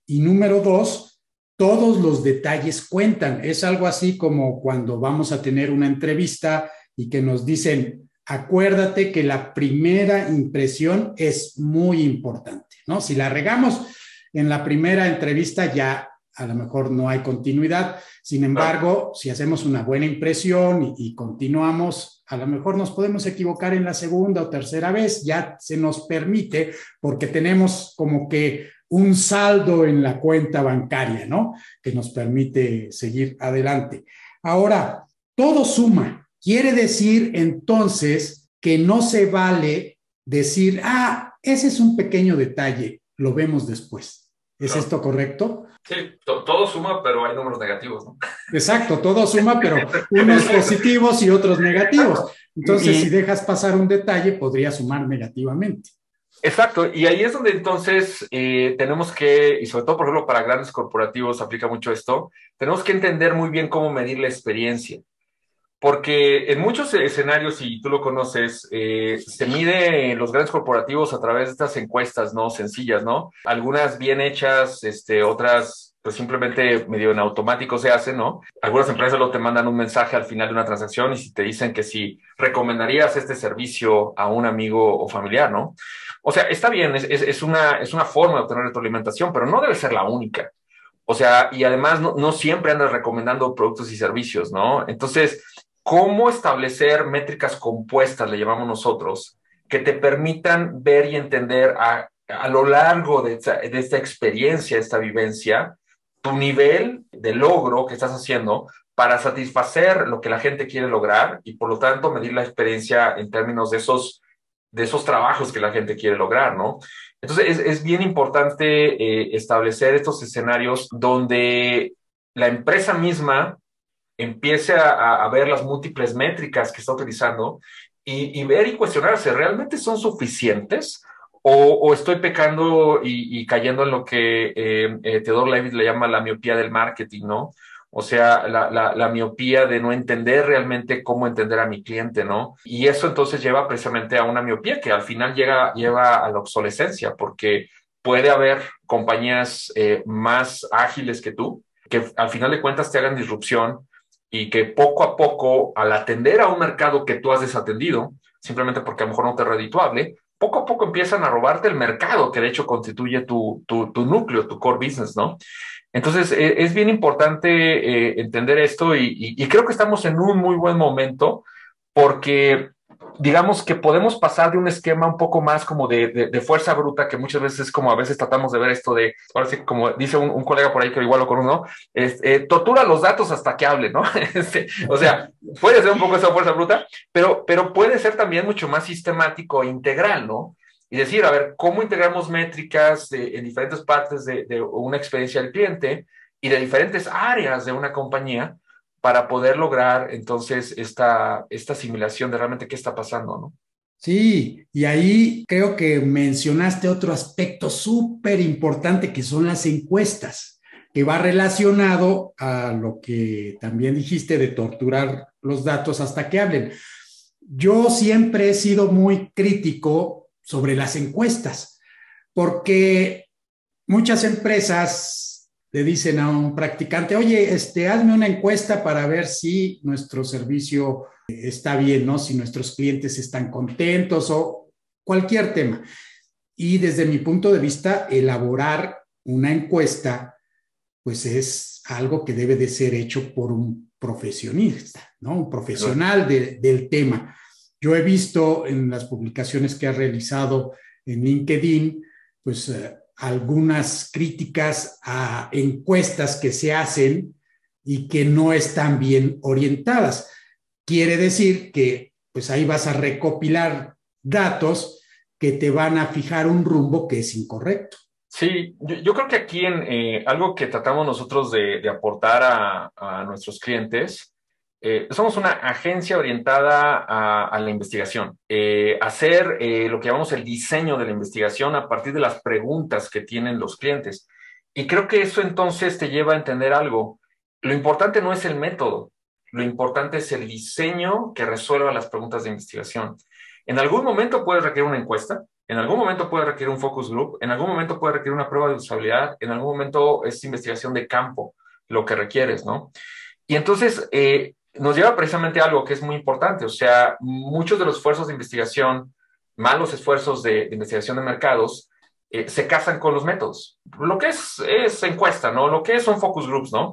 Y número dos, todos los detalles cuentan. Es algo así como cuando vamos a tener una entrevista y que nos dicen, acuérdate que la primera impresión es muy importante, ¿no? Si la regamos en la primera entrevista ya a lo mejor no hay continuidad. Sin embargo, si hacemos una buena impresión y, continuamos, a lo mejor nos podemos equivocar en la segunda o tercera vez, ya se nos permite porque tenemos como que un saldo en la cuenta bancaria, ¿no? Que nos permite seguir adelante. Ahora, todo suma. Quiere decir entonces que no se vale decir, ah, ese es un pequeño detalle, lo vemos después. ¿Es esto correcto? Sí, todo suma, pero hay números negativos, ¿no? Exacto, todo suma, pero unos positivos y otros negativos. Entonces, si dejas pasar un detalle, podría sumar negativamente. Exacto, y ahí es donde entonces eh, tenemos que, y sobre todo, por ejemplo, para grandes corporativos aplica mucho esto, tenemos que entender muy bien cómo medir la experiencia. Porque en muchos escenarios, y tú lo conoces, eh, se mide los grandes corporativos a través de estas encuestas, ¿no? Sencillas, ¿no? Algunas bien hechas, este, otras pues simplemente medio en automático se hacen, ¿no? Algunas empresas luego te mandan un mensaje al final de una transacción y si te dicen que si recomendarías este servicio a un amigo o familiar, ¿no? O sea, está bien, es, es, una, es una forma de obtener retroalimentación, pero no debe ser la única. O sea, y además no, no siempre andas recomendando productos y servicios, ¿no? Entonces, cómo establecer métricas compuestas, le llamamos nosotros, que te permitan ver y entender a, lo largo de esta, de esta experiencia, esta vivencia, tu nivel de logro que estás haciendo para satisfacer lo que la gente quiere lograr y por lo tanto medir la experiencia en términos de esos, de esos trabajos que la gente quiere lograr, ¿no? Entonces es, es bien importante eh, establecer estos escenarios donde la empresa misma empiece a, ver las múltiples métricas que está utilizando y, ver y cuestionarse, ¿realmente son suficientes? O, estoy pecando y, cayendo en lo que eh, eh, Theodore Levitt le llama la miopía del marketing, ¿no? O sea, la, miopía de no entender realmente cómo entender a mi cliente, ¿no? Y eso entonces lleva precisamente a una miopía que al final llega, lleva a la obsolescencia, porque puede haber compañías eh, más ágiles que tú, que al final de cuentas te hagan disrupción, y que poco a poco, al atender a un mercado que tú has desatendido, simplemente porque a lo mejor no te es redituable, poco a poco empiezan a robarte el mercado, que de hecho constituye tu, tu, tu núcleo, tu core business, ¿no? Entonces, e, es bien importante eh, entender esto y, y, creo que estamos en un muy buen momento porque digamos que podemos pasar de un esquema un poco más como de, fuerza bruta, que muchas veces es como a veces tratamos de ver esto de, ahora sí, como dice un, colega por ahí que igual lo uno, es, eh, tortura los datos hasta que hable, ¿no? Este, o sea, puede ser un poco esa fuerza bruta, pero, pero puede ser también mucho más sistemático e integral, ¿no? Y decir, a ver, ¿cómo integramos métricas en diferentes partes de, de una experiencia del cliente y de diferentes áreas de una compañía? Para poder lograr entonces esta, esta asimilación de realmente qué está pasando, ¿no? Sí, y ahí creo que mencionaste otro aspecto súper importante que son las encuestas, que va relacionado a lo que también dijiste de torturar los datos hasta que hablen. Yo siempre he sido muy crítico sobre las encuestas, porque muchas empresas le dicen a un practicante, oye, este, hazme una encuesta para ver si nuestro servicio está bien, ¿no? Si nuestros clientes están contentos o cualquier tema. Y desde mi punto de vista, elaborar una encuesta, pues es algo que debe de ser hecho por un profesionista, ¿no? Un profesional del tema. Yo he visto en las publicaciones que ha realizado en LinkedIn, pues eh, algunas críticas a encuestas que se hacen y que no están bien orientadas. Quiere decir que pues ahí vas a recopilar datos que te van a fijar un rumbo que es incorrecto. Sí, yo, creo que aquí en eh, algo que tratamos nosotros de, aportar a, nuestros clientes, eh, somos una agencia orientada a, la investigación, eh, hacer lo que llamamos el diseño de la investigación a partir de las preguntas que tienen los clientes. Y creo que eso entonces te lleva a entender algo. Lo importante no es el método, lo importante es el diseño que resuelva las preguntas de investigación. En algún momento puedes requerir una encuesta, en algún momento puede requerir un focus group, en algún momento puede requerir una prueba de usabilidad, en algún momento es investigación de campo lo que requieres, ¿no? Y entonces eh, nos lleva precisamente a algo que es muy importante, o sea, muchos de los esfuerzos de investigación, malos esfuerzos de, investigación de mercados, eh, se casan con los métodos. Lo que es, es encuesta, ¿no? Lo que es son focus groups, ¿no?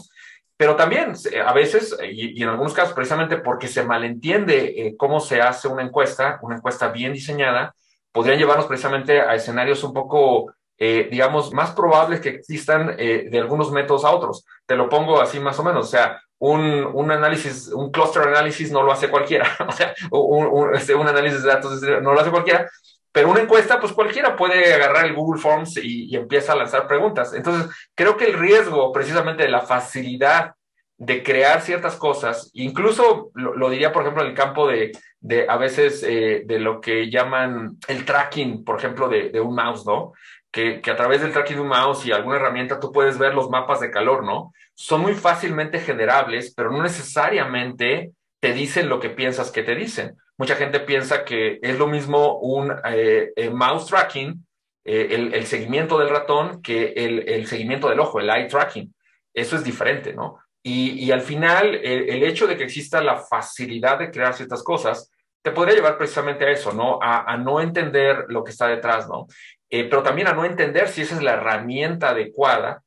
Pero también a veces, y, en algunos casos precisamente porque se malentiende eh, cómo se hace una encuesta, una encuesta bien diseñada, podrían llevarnos precisamente a escenarios un poco, eh, digamos, más probables que existan de algunos métodos a otros. Te lo pongo así más o menos, o sea, un, un análisis, un cluster análisis no lo hace cualquiera, o sea, un, este, un, análisis de datos no lo hace cualquiera, pero una encuesta, pues cualquiera puede agarrar el Google Forms y, y empieza a lanzar preguntas. Entonces, creo que el riesgo precisamente de la facilidad de crear ciertas cosas, incluso lo, diría, por ejemplo, en el campo de, de a veces eh, de lo que llaman el tracking, por ejemplo, de, de un mouse, ¿no? Que, que, a través del tracking de un mouse y alguna herramienta tú puedes ver los mapas de calor, ¿no? Son muy fácilmente generables, pero no necesariamente te dicen lo que piensas que te dicen. Mucha gente piensa que es lo mismo un eh, eh, mouse tracking, el, el, seguimiento del ratón, que el, seguimiento del ojo, el eye tracking. Eso es diferente, ¿no? Y, al final, el, hecho de que exista la facilidad de crear ciertas cosas, te podría llevar precisamente a eso, ¿no? A, no entender lo que está detrás, ¿no? Eh, pero también a no entender si esa es la herramienta adecuada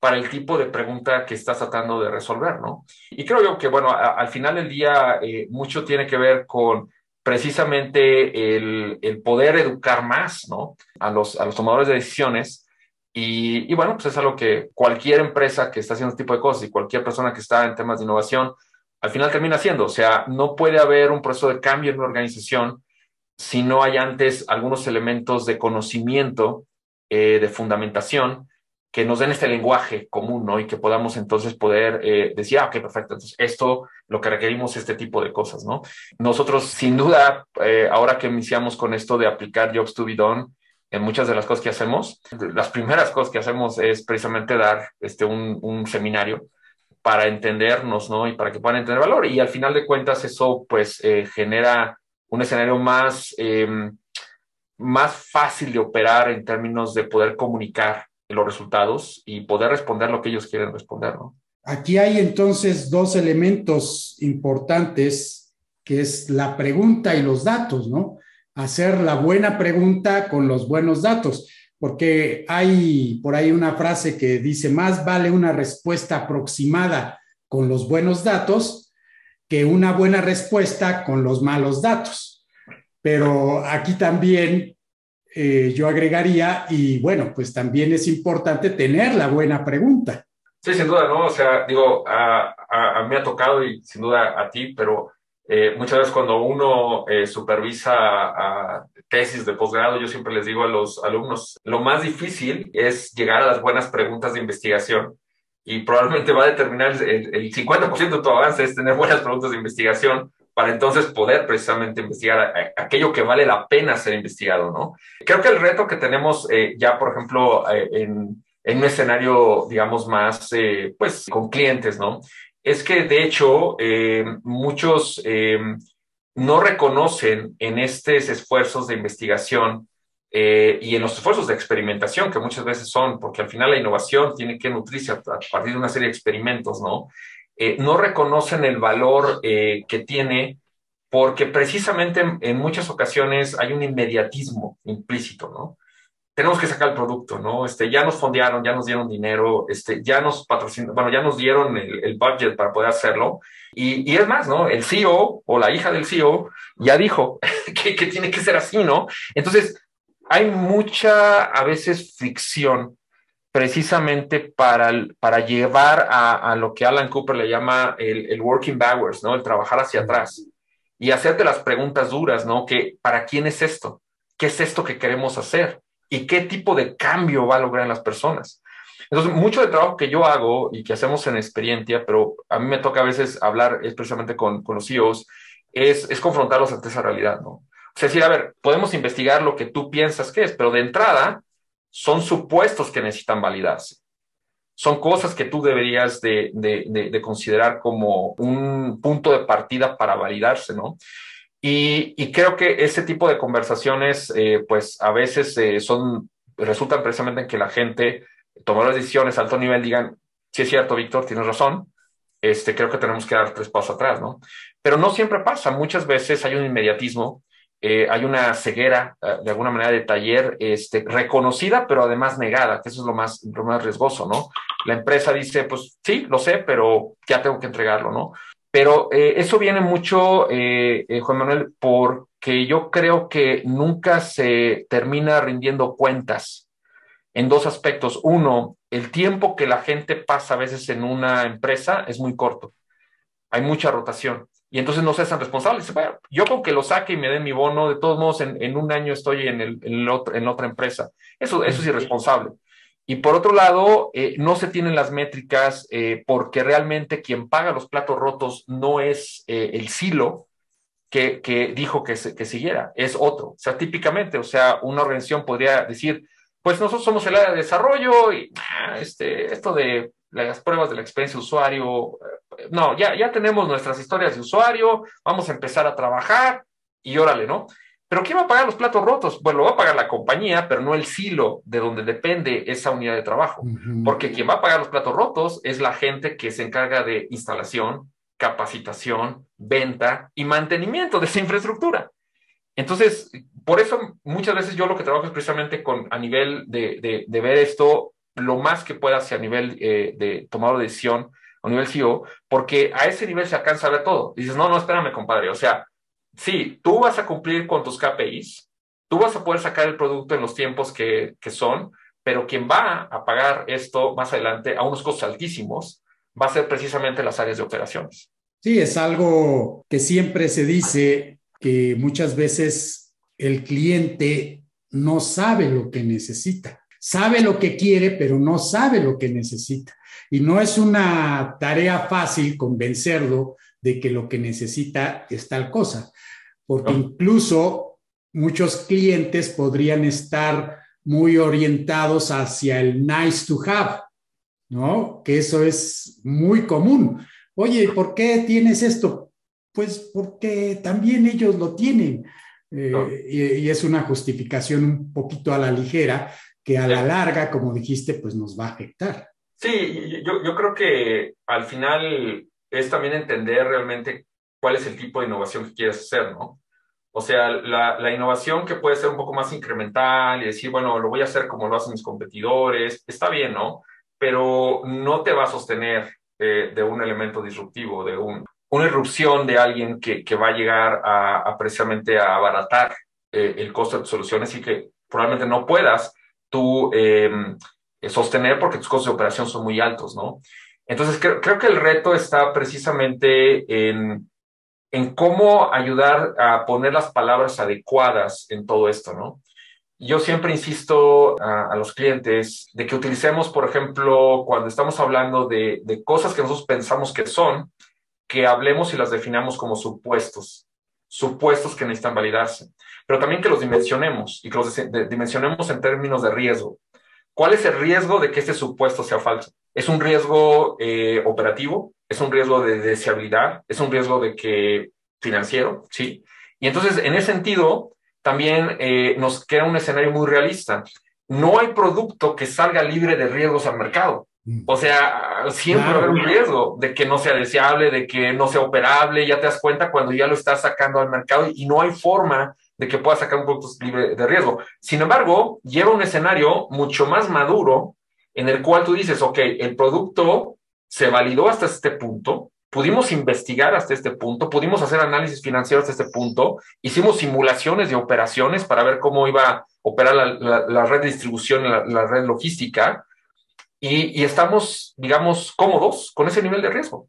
para el tipo de pregunta que estás tratando de resolver, ¿no? Y creo yo que, bueno, al final del día, eh, mucho tiene que ver con precisamente el, el, poder educar más, ¿no? A los, a los tomadores de decisiones y, bueno, pues es algo que cualquier empresa que está haciendo este tipo de cosas y cualquier persona que está en temas de innovación, al final termina haciendo. O sea, no puede haber un proceso de cambio en una organización si no hay antes algunos elementos de conocimiento, eh, de fundamentación, que nos den este lenguaje común, ¿no? Y que podamos entonces poder eh, decir, ah, ok, perfecto, entonces esto, lo que requerimos este tipo de cosas, ¿no? Nosotros, sin duda, eh, ahora que iniciamos con esto de aplicar Jobs to be Done, en muchas de las cosas que hacemos. Las primeras cosas que hacemos es precisamente dar este, un, seminario para entendernos, ¿no? Y para que puedan entender valor. Y al final de cuentas eso pues eh, genera un escenario más, em, más fácil de operar en términos de poder comunicar los resultados y poder responder lo que ellos quieren responder, ¿no? Aquí hay entonces dos elementos importantes, que es la pregunta y los datos, ¿no? hacer la buena pregunta con los buenos datos, porque hay por ahí una frase que dice, más vale una respuesta aproximada con los buenos datos que una buena respuesta con los malos datos. Pero aquí también eh, yo agregaría, y bueno, pues también es importante tener la buena pregunta. Sí, sin duda, ¿no? O sea, digo, a, a, a mí ha tocado y sin duda a ti, pero eh, muchas veces cuando uno eh, supervisa a tesis de posgrado, yo siempre les digo a los alumnos, lo más difícil es llegar a las buenas preguntas de investigación y probablemente va a determinar el, el 50% de tu avance es tener buenas preguntas de investigación para entonces poder precisamente investigar aquello que vale la pena ser investigado, ¿no? Creo que el reto que tenemos eh, ya, por ejemplo, en, en, un escenario, digamos, más, pues, con clientes, ¿no? es que de hecho eh, muchos eh, no reconocen en estos esfuerzos de investigación eh, y en los esfuerzos de experimentación, que muchas veces son, porque al final la innovación tiene que nutrirse a, partir de una serie de experimentos, ¿no? Eh, no reconocen el valor eh, que tiene porque precisamente en, muchas ocasiones hay un inmediatismo implícito, ¿no? Tenemos que sacar el producto, ¿no? Este, ya nos fondearon, ya nos dieron dinero, este, ya nos patrocinaron, bueno, ya nos dieron el, budget para poder hacerlo. Y, y, es más, ¿no? El CEO o la hija del CEO ya dijo que, que tiene que ser así, ¿no? Entonces, hay mucha, a veces, fricción precisamente para, para llevar a, lo que Alan Cooper le llama el, working backwards, ¿no? El trabajar hacia atrás y hacerte las preguntas duras, ¿no? Que, ¿para quién es esto? ¿Qué es esto que queremos hacer? ¿Y qué tipo de cambio va a lograr en las personas? Entonces, mucho del trabajo que yo hago y que hacemos en Experiencia, pero a mí me toca a veces hablar precisamente con, con los CEOs, es, es confrontarlos ante esa realidad, ¿no? Es decir, a ver, podemos investigar lo que tú piensas que es, pero de entrada son supuestos que necesitan validarse. Son cosas que tú deberías de, considerar como un punto de partida para validarse, ¿no? Y, creo que ese tipo de conversaciones, eh, pues a veces eh, son, resultan precisamente en que la gente toma las decisiones a alto nivel, digan, sí es cierto, Víctor, tienes razón, este, creo que tenemos que dar tres pasos atrás, ¿no? Pero no siempre pasa, muchas veces hay un inmediatismo eh, hay una ceguera, eh, de alguna manera, de taller este, reconocida, pero además negada, que eso es lo más, lo más riesgoso, ¿no? La empresa dice, pues sí, lo sé, pero ya tengo que entregarlo, ¿no? Pero eh, eso viene mucho, Juan Manuel, porque yo creo que nunca se termina rindiendo cuentas en dos aspectos. Uno, el tiempo que la gente pasa a veces en una empresa es muy corto. Hay mucha rotación y entonces no se hacen responsables. Bueno, yo con que lo saque y me den mi bono, de todos modos, en, un año estoy en, el, en, otra empresa. Eso, eso es irresponsable. Y por otro lado, eh, no se tienen las métricas eh, porque realmente quien paga los platos rotos no es eh, el silo que, que dijo que, que siguiera, es otro. O sea, típicamente, o sea, una organización podría decir, pues nosotros somos el área de desarrollo y ah, este, esto de las pruebas de la experiencia de usuario. Eh, no, ya, ya tenemos nuestras historias de usuario, vamos a empezar a trabajar y órale, ¿no? Pero ¿quién va a pagar los platos rotos? Bueno, lo va a pagar la compañía, pero no el silo de donde depende esa unidad de trabajo. Porque quien va a pagar los platos rotos es la gente que se encarga de instalación, capacitación, venta y mantenimiento de esa infraestructura. Entonces, por eso muchas veces yo lo que trabajo es precisamente con, a nivel de, de ver esto lo más que puedas a nivel eh, de tomar de decisión, a nivel CEO, porque a ese nivel se alcanza a ver todo. dices, no, no, espérame, compadre. O sea, sí, tú vas a cumplir con tus KPIs, tú vas a poder sacar el producto en los tiempos que, que son, pero quien va a pagar esto más adelante a unos costos altísimos va a ser precisamente las áreas de operaciones. Sí, es algo que siempre se dice que muchas veces el cliente no sabe lo que necesita sabe lo que quiere, pero no sabe lo que necesita. Y no es una tarea fácil convencerlo de que lo que necesita es tal cosa, porque incluso muchos clientes podrían estar muy orientados hacia el nice to have, ¿no? Que eso es muy común. Oye, ¿por qué tienes esto? Pues porque también ellos lo tienen. Eh, y, es una justificación un poquito a la ligera, que a la larga, como dijiste, pues nos va a afectar. Sí, yo, yo creo que al final es también entender realmente cuál es el tipo de innovación que quieres hacer, ¿no? O sea, la, la, innovación que puede ser un poco más incremental y decir, bueno, lo voy a hacer como lo hacen mis competidores, está bien, ¿no? Pero no te va a sostener eh, de un elemento disruptivo, de un, una irrupción de alguien que, que va a llegar a, precisamente a abaratar eh, el costo de tus soluciones y que probablemente no puedas tú em, sostener porque tus costos de operación son muy altos, ¿no? Entonces, creo, creo que el reto está precisamente en, en cómo ayudar a poner las palabras adecuadas en todo esto, ¿no? Yo siempre insisto a, los clientes de que utilicemos, por ejemplo, cuando estamos hablando de, de, cosas que nosotros pensamos que son, que hablemos y las definamos como supuestos, supuestos que necesitan validarse pero también que los dimensionemos y que los dimensionemos en términos de riesgo. ¿Cuál es el riesgo de que este supuesto sea falso? ¿Es un riesgo eh, operativo? ¿Es un riesgo de deseabilidad? ¿Es un riesgo de que financiero? Sí. Y entonces, en ese sentido, también eh, nos queda un escenario muy realista. No hay producto que salga libre de riesgos al mercado. Mm. O sea, siempre va a haber un riesgo de que no sea deseable, de que no sea operable. Ya te das cuenta cuando ya lo estás sacando al mercado y no hay forma de que pueda sacar un producto libre de riesgo. Sin embargo, lleva un escenario mucho más maduro en el cual tú dices, ok, el producto se validó hasta este punto, pudimos investigar hasta este punto, pudimos hacer análisis financiero hasta este punto, hicimos simulaciones de operaciones para ver cómo iba a operar la, red de distribución, la, la red logística, y, estamos, digamos, cómodos con ese nivel de riesgo.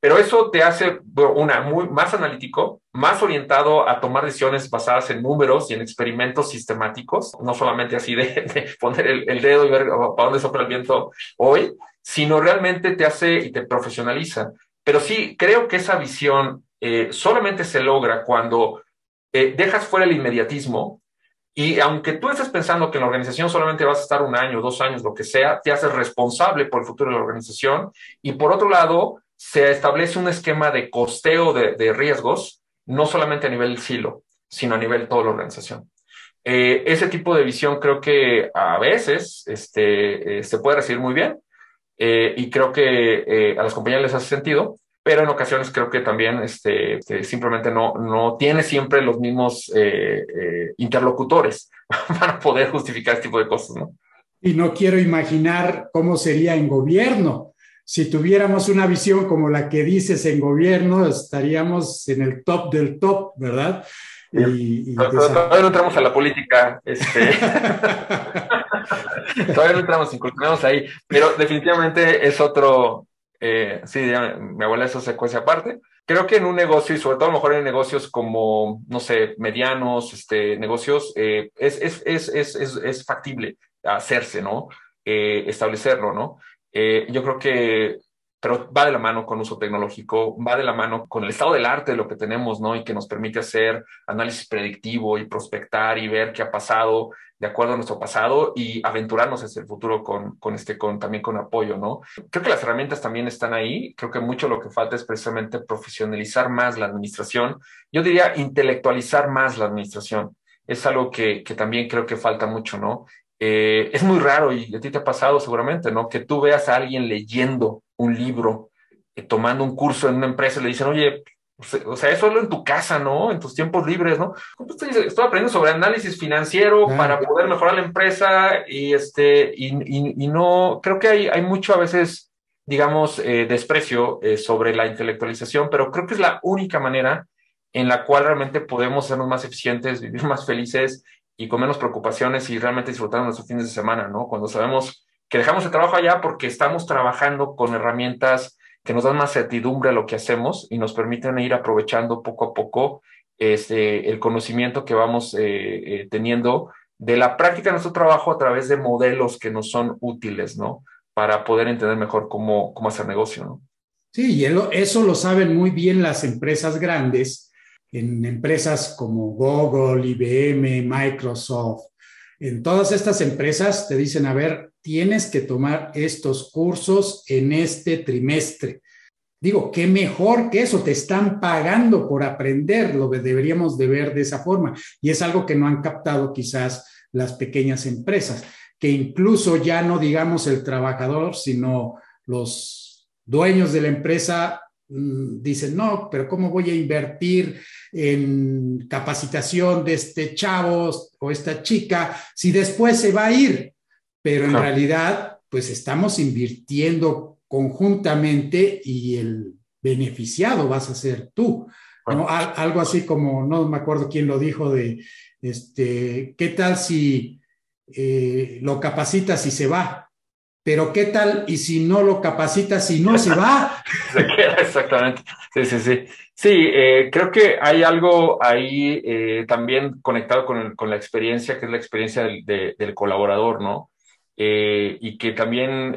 Pero eso te hace una muy más analítico, más orientado a tomar decisiones basadas en números y en experimentos sistemáticos, no solamente así de, poner el, dedo y ver para dónde sopla el viento hoy, sino realmente te hace y te profesionaliza. Pero sí, creo que esa visión eh, solamente se logra cuando eh, dejas fuera el inmediatismo y aunque tú estés pensando que en la organización solamente vas a estar un año, dos años, lo que sea, te haces responsable por el futuro de la organización. Y por otro lado, se establece un esquema de costeo de, riesgos, no solamente a nivel silo, sino a nivel toda la organización. Eh, ese tipo de visión creo que a veces este, eh, se puede recibir muy bien eh, y creo que a las compañías les hace sentido, pero en ocasiones creo que también este, simplemente no, no tiene siempre los mismos interlocutores para poder justificar este tipo de cosas. Y no quiero imaginar cómo sería en gobierno si tuviéramos una visión como la que dices en gobierno, estaríamos en el top del top, ¿verdad? Y, todavía no entramos a la política, este. todavía no entramos, incursionamos ahí, pero definitivamente es otro, eh, sí, mi abuela eso se cuece aparte. Creo que en un negocio, y sobre todo a lo mejor en negocios como, no sé, medianos, este, negocios, eh, es, es, es, es, es factible hacerse, ¿no? Eh, establecerlo, ¿no? Eh, yo creo que, pero va de la mano con uso tecnológico, va de la mano con el estado del arte de lo que tenemos, ¿no? Y que nos permite hacer análisis predictivo y prospectar y ver qué ha pasado de acuerdo a nuestro pasado y aventurarnos hacia el futuro con, con este, con, también con apoyo, ¿no? Creo que las herramientas también están ahí. Creo que mucho lo que falta es precisamente profesionalizar más la administración. Yo diría intelectualizar más la administración. Es algo que, que también creo que falta mucho, ¿no? Eh, es muy raro y a ti te ha pasado seguramente, ¿no? Que tú veas a alguien leyendo un libro, eh, tomando un curso en una empresa y le dicen, oye, o sea, es solo en tu casa, ¿no? En tus tiempos libres, ¿no? Estoy, estoy aprendiendo sobre análisis financiero para poder mejorar la empresa y este, y, y, no, creo que hay, hay mucho a veces, digamos, eh, desprecio sobre la intelectualización, pero creo que es la única manera en la cual realmente podemos sernos más eficientes, vivir más felices y con menos preocupaciones y realmente disfrutar nuestros fines de semana, ¿no? Cuando sabemos que dejamos el trabajo allá porque estamos trabajando con herramientas que nos dan más certidumbre a lo que hacemos y nos permiten ir aprovechando poco a poco este, el conocimiento que vamos eh, eh, teniendo de la práctica de nuestro trabajo a través de modelos que nos son útiles, ¿no? Para poder entender mejor cómo, cómo hacer negocio, ¿no? Sí, y eso lo saben muy bien las empresas grandes en empresas como Google, IBM, Microsoft. En todas estas empresas te dicen, a ver, tienes que tomar estos cursos en este trimestre. Digo, qué mejor que eso, te están pagando por aprender, lo que deberíamos de ver de esa forma. Y es algo que no han captado quizás las pequeñas empresas, que incluso ya no digamos el trabajador, sino los dueños de la empresa dicen, no, pero ¿cómo voy a invertir en capacitación de este chavo o esta chica si después se va a ir? Pero en realidad, pues estamos invirtiendo conjuntamente y el beneficiado vas a ser tú. ¿no? Algo así como, no me acuerdo quién lo dijo, de, este, ¿qué tal si eh, lo capacitas y se va? Pero ¿qué tal y si no lo capacita, si no se va? se queda, exactamente. Sí, sí, sí. Sí, eh, creo que hay algo ahí eh, también conectado con, con, la experiencia, que es la experiencia del, del colaborador, ¿no? Eh, y que también,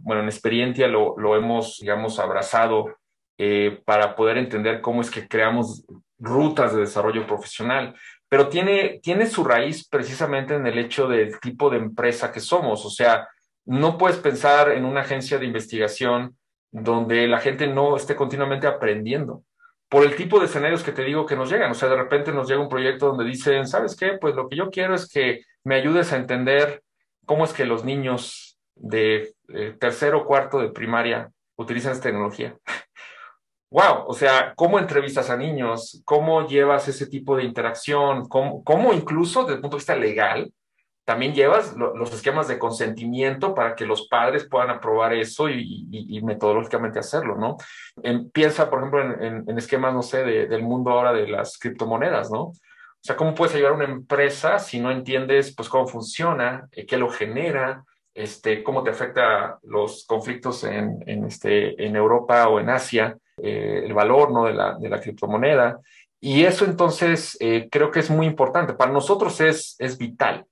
bueno, en experiencia lo, lo hemos, digamos, abrazado para poder entender cómo es que creamos rutas de desarrollo profesional pero tiene, tiene su raíz precisamente en el hecho del tipo de empresa que somos. O sea, no puedes pensar en una agencia de investigación donde la gente no esté continuamente aprendiendo. por el tipo de escenarios que te digo que nos llegan. O sea, de repente nos llega un proyecto donde dicen, ¿sabes qué? Pues lo que yo quiero es que me ayudes a entender cómo es que los niños de eh, tercero o cuarto de primaria utilizan esta tecnología. wow, o sea, cómo entrevistas a niños, cómo llevas ese tipo de interacción, cómo, cómo incluso desde el punto de vista legal, también llevas los esquemas de consentimiento para que los padres puedan aprobar eso y, metodológicamente hacerlo, ¿no? piensa, por ejemplo, en, esquemas, no sé, del mundo ahora de las criptomonedas, ¿no? O sea, ¿cómo puedes ayudar a una empresa si no entiendes, pues, cómo funciona, eh, qué lo genera, este, cómo te afecta los conflictos en, este, en Europa o en Asia, eh, el valor, ¿no? De la, de la criptomoneda. Y eso entonces eh, creo que es muy importante. Para nosotros es, es vital.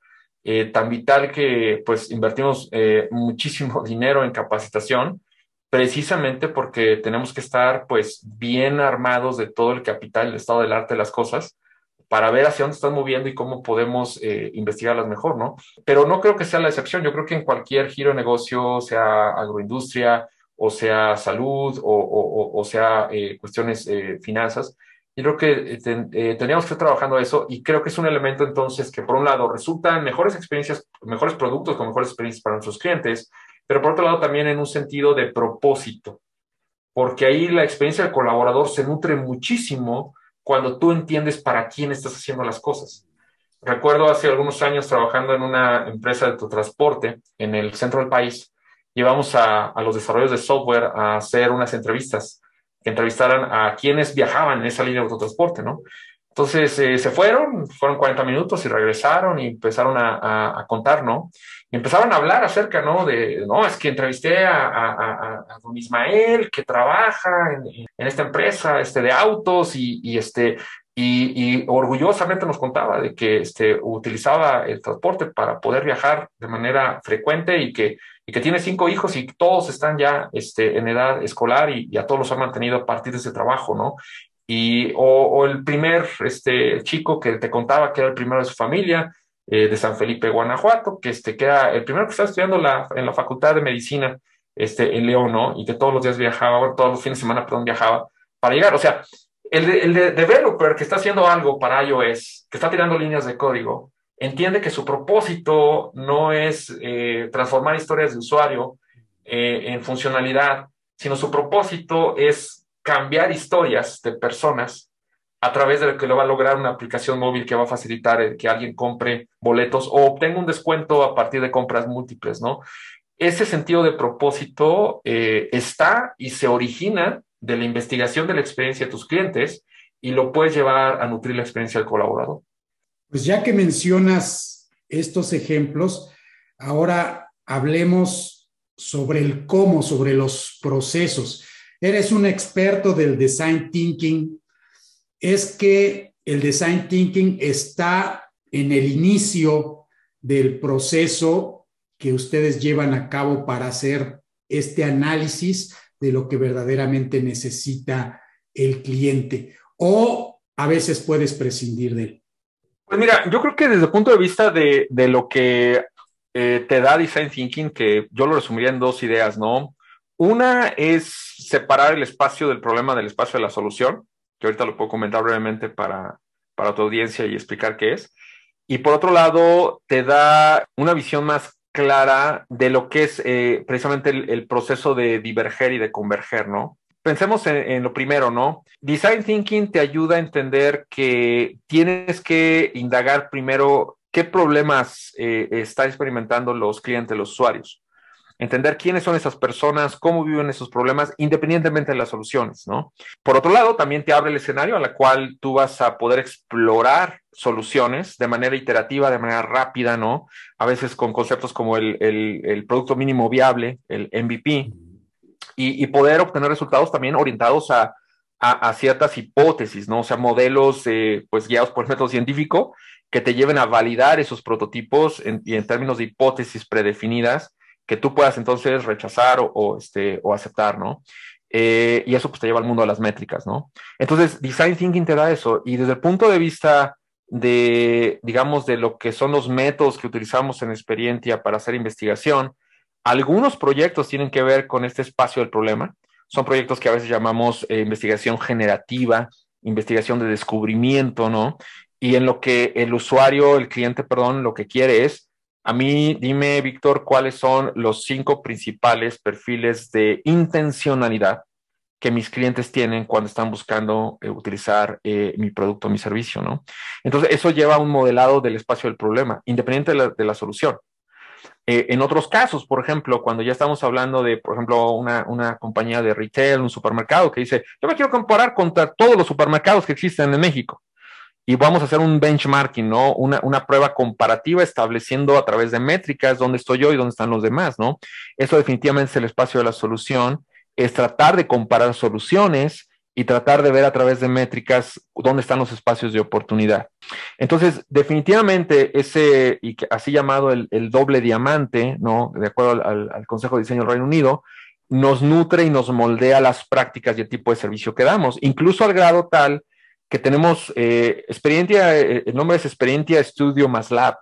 Eh, tan vital que pues invertimos eh, muchísimo dinero en capacitación, precisamente porque tenemos que estar pues bien armados de todo el capital, el estado del arte de las cosas, para ver hacia dónde están moviendo y cómo podemos eh, investigarlas mejor, ¿no? Pero no creo que sea la excepción, yo creo que en cualquier giro de negocio, sea agroindustria, o sea salud, o, sea cuestiones finanzas, y creo que eh, eh, teníamos que estar trabajando eso y creo que es un elemento entonces que por un lado resultan mejores experiencias, mejores productos con mejores experiencias para nuestros clientes, pero por otro lado también en un sentido de propósito, porque ahí la experiencia del colaborador se nutre muchísimo cuando tú entiendes para quién estás haciendo las cosas. Recuerdo hace algunos años trabajando en una empresa de transporte en el centro del país, llevamos a, a los desarrollos de software a hacer unas entrevistas que entrevistaran a quienes viajaban en esa línea de autotransporte, ¿no? Entonces eh, se fueron, fueron 40 minutos y regresaron y empezaron a, contar, ¿no? Y empezaron a hablar acerca, ¿no? De, no, es que entrevisté a, don Ismael, que trabaja en, esta empresa este, de autos y, este, y, orgullosamente nos contaba de que este, utilizaba el transporte para poder viajar de manera frecuente y que y que tiene cinco hijos y todos están ya este, en edad escolar y, a todos los ha mantenido a partir de ese trabajo, ¿no? Y, o, el primer este, chico que te contaba que era el primero de su familia, eh, de San Felipe, Guanajuato, que, este, que era el primero que estaba estudiando la, en la Facultad de Medicina este, en León, ¿no? Y que todos los días viajaba, todos los fines de semana, perdón, viajaba para llegar. O sea, el, el developer que está haciendo algo para iOS, que está tirando líneas de código, entiende que su propósito no es eh, transformar historias de usuario eh, en funcionalidad, sino su propósito es cambiar historias de personas a través de lo que lo va a lograr una aplicación móvil que va a facilitar que alguien compre boletos o obtenga un descuento a partir de compras múltiples, ¿no? Ese sentido de propósito eh, está y se origina de la investigación de la experiencia de tus clientes y lo puedes llevar a nutrir la experiencia del colaborador. Pues ya que mencionas estos ejemplos, ahora hablemos sobre el cómo, sobre los procesos. Eres un experto del design thinking. Es que el design thinking está en el inicio del proceso que ustedes llevan a cabo para hacer este análisis de lo que verdaderamente necesita el cliente o a veces puedes prescindir de él. Pues mira, yo creo que desde el punto de vista de, lo que eh, te da Design Thinking, que yo lo resumiría en dos ideas, ¿no? Una es separar el espacio del problema del espacio de la solución, que ahorita lo puedo comentar brevemente para, para tu audiencia y explicar qué es. Y por otro lado, te da una visión más clara de lo que es eh, precisamente el, proceso de diverger y de converger, ¿no? Pensemos en, lo primero, ¿no? Design Thinking te ayuda a entender que tienes que indagar primero qué problemas eh, están experimentando los clientes, los usuarios. Entender quiénes son esas personas, cómo viven esos problemas, independientemente de las soluciones, ¿no? Por otro lado, también te abre el escenario a la cual tú vas a poder explorar soluciones de manera iterativa, de manera rápida, ¿no? A veces con conceptos como el, el producto mínimo viable, el MVP, y, poder obtener resultados también orientados a, ciertas hipótesis, ¿no? O sea, modelos eh, pues guiados por el método científico que te lleven a validar esos prototipos y en términos de hipótesis predefinidas que tú puedas entonces rechazar o, este, o aceptar, ¿no? Eh, y eso pues te lleva al mundo de las métricas, ¿no? Entonces, Design Thinking te da eso y desde el punto de vista de, digamos, de lo que son los métodos que utilizamos en Experientia para hacer investigación, algunos proyectos tienen que ver con este espacio del problema. son proyectos que a veces llamamos eh, investigación generativa, investigación de descubrimiento, ¿no? Y en lo que el usuario, el cliente, perdón, lo que quiere es, a mí dime, Víctor, cuáles son los cinco principales perfiles de intencionalidad que mis clientes tienen cuando están buscando eh, utilizar eh, mi producto o mi servicio, ¿no? Entonces, eso lleva a un modelado del espacio del problema, independiente de la, solución. Eh, en otros casos, por ejemplo, cuando ya estamos hablando de, por ejemplo, una, una, compañía de retail, un supermercado que dice, yo me quiero comparar contra todos los supermercados que existen en México y vamos a hacer un benchmarking, ¿no? Una, una, prueba comparativa estableciendo a través de métricas dónde estoy yo y dónde están los demás, ¿no? Eso definitivamente es el espacio de la solución es tratar de comparar soluciones y tratar de ver a través de métricas dónde están los espacios de oportunidad. Entonces, definitivamente ese, y así llamado el, doble diamante, ¿no? De acuerdo al, Consejo de Diseño del Reino Unido, nos nutre y nos moldea las prácticas y el tipo de servicio que damos, incluso al grado tal que tenemos eh, experiencia, eh, el nombre es experiencia estudio más lab,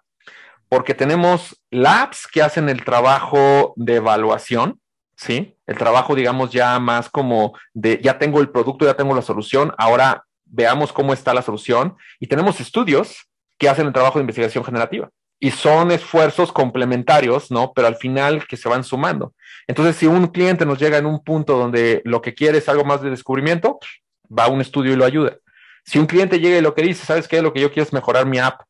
porque tenemos labs que hacen el trabajo de evaluación, ¿sí? El trabajo, digamos, ya más como de, ya tengo el producto, ya tengo la solución, ahora veamos cómo está la solución. Y tenemos estudios que hacen el trabajo de investigación generativa. Y son esfuerzos complementarios, ¿no? Pero al final que se van sumando. Entonces, si un cliente nos llega en un punto donde lo que quiere es algo más de descubrimiento, va a un estudio y lo ayuda. Si un cliente llega y lo que dice, ¿sabes qué? Lo que yo quiero es mejorar mi app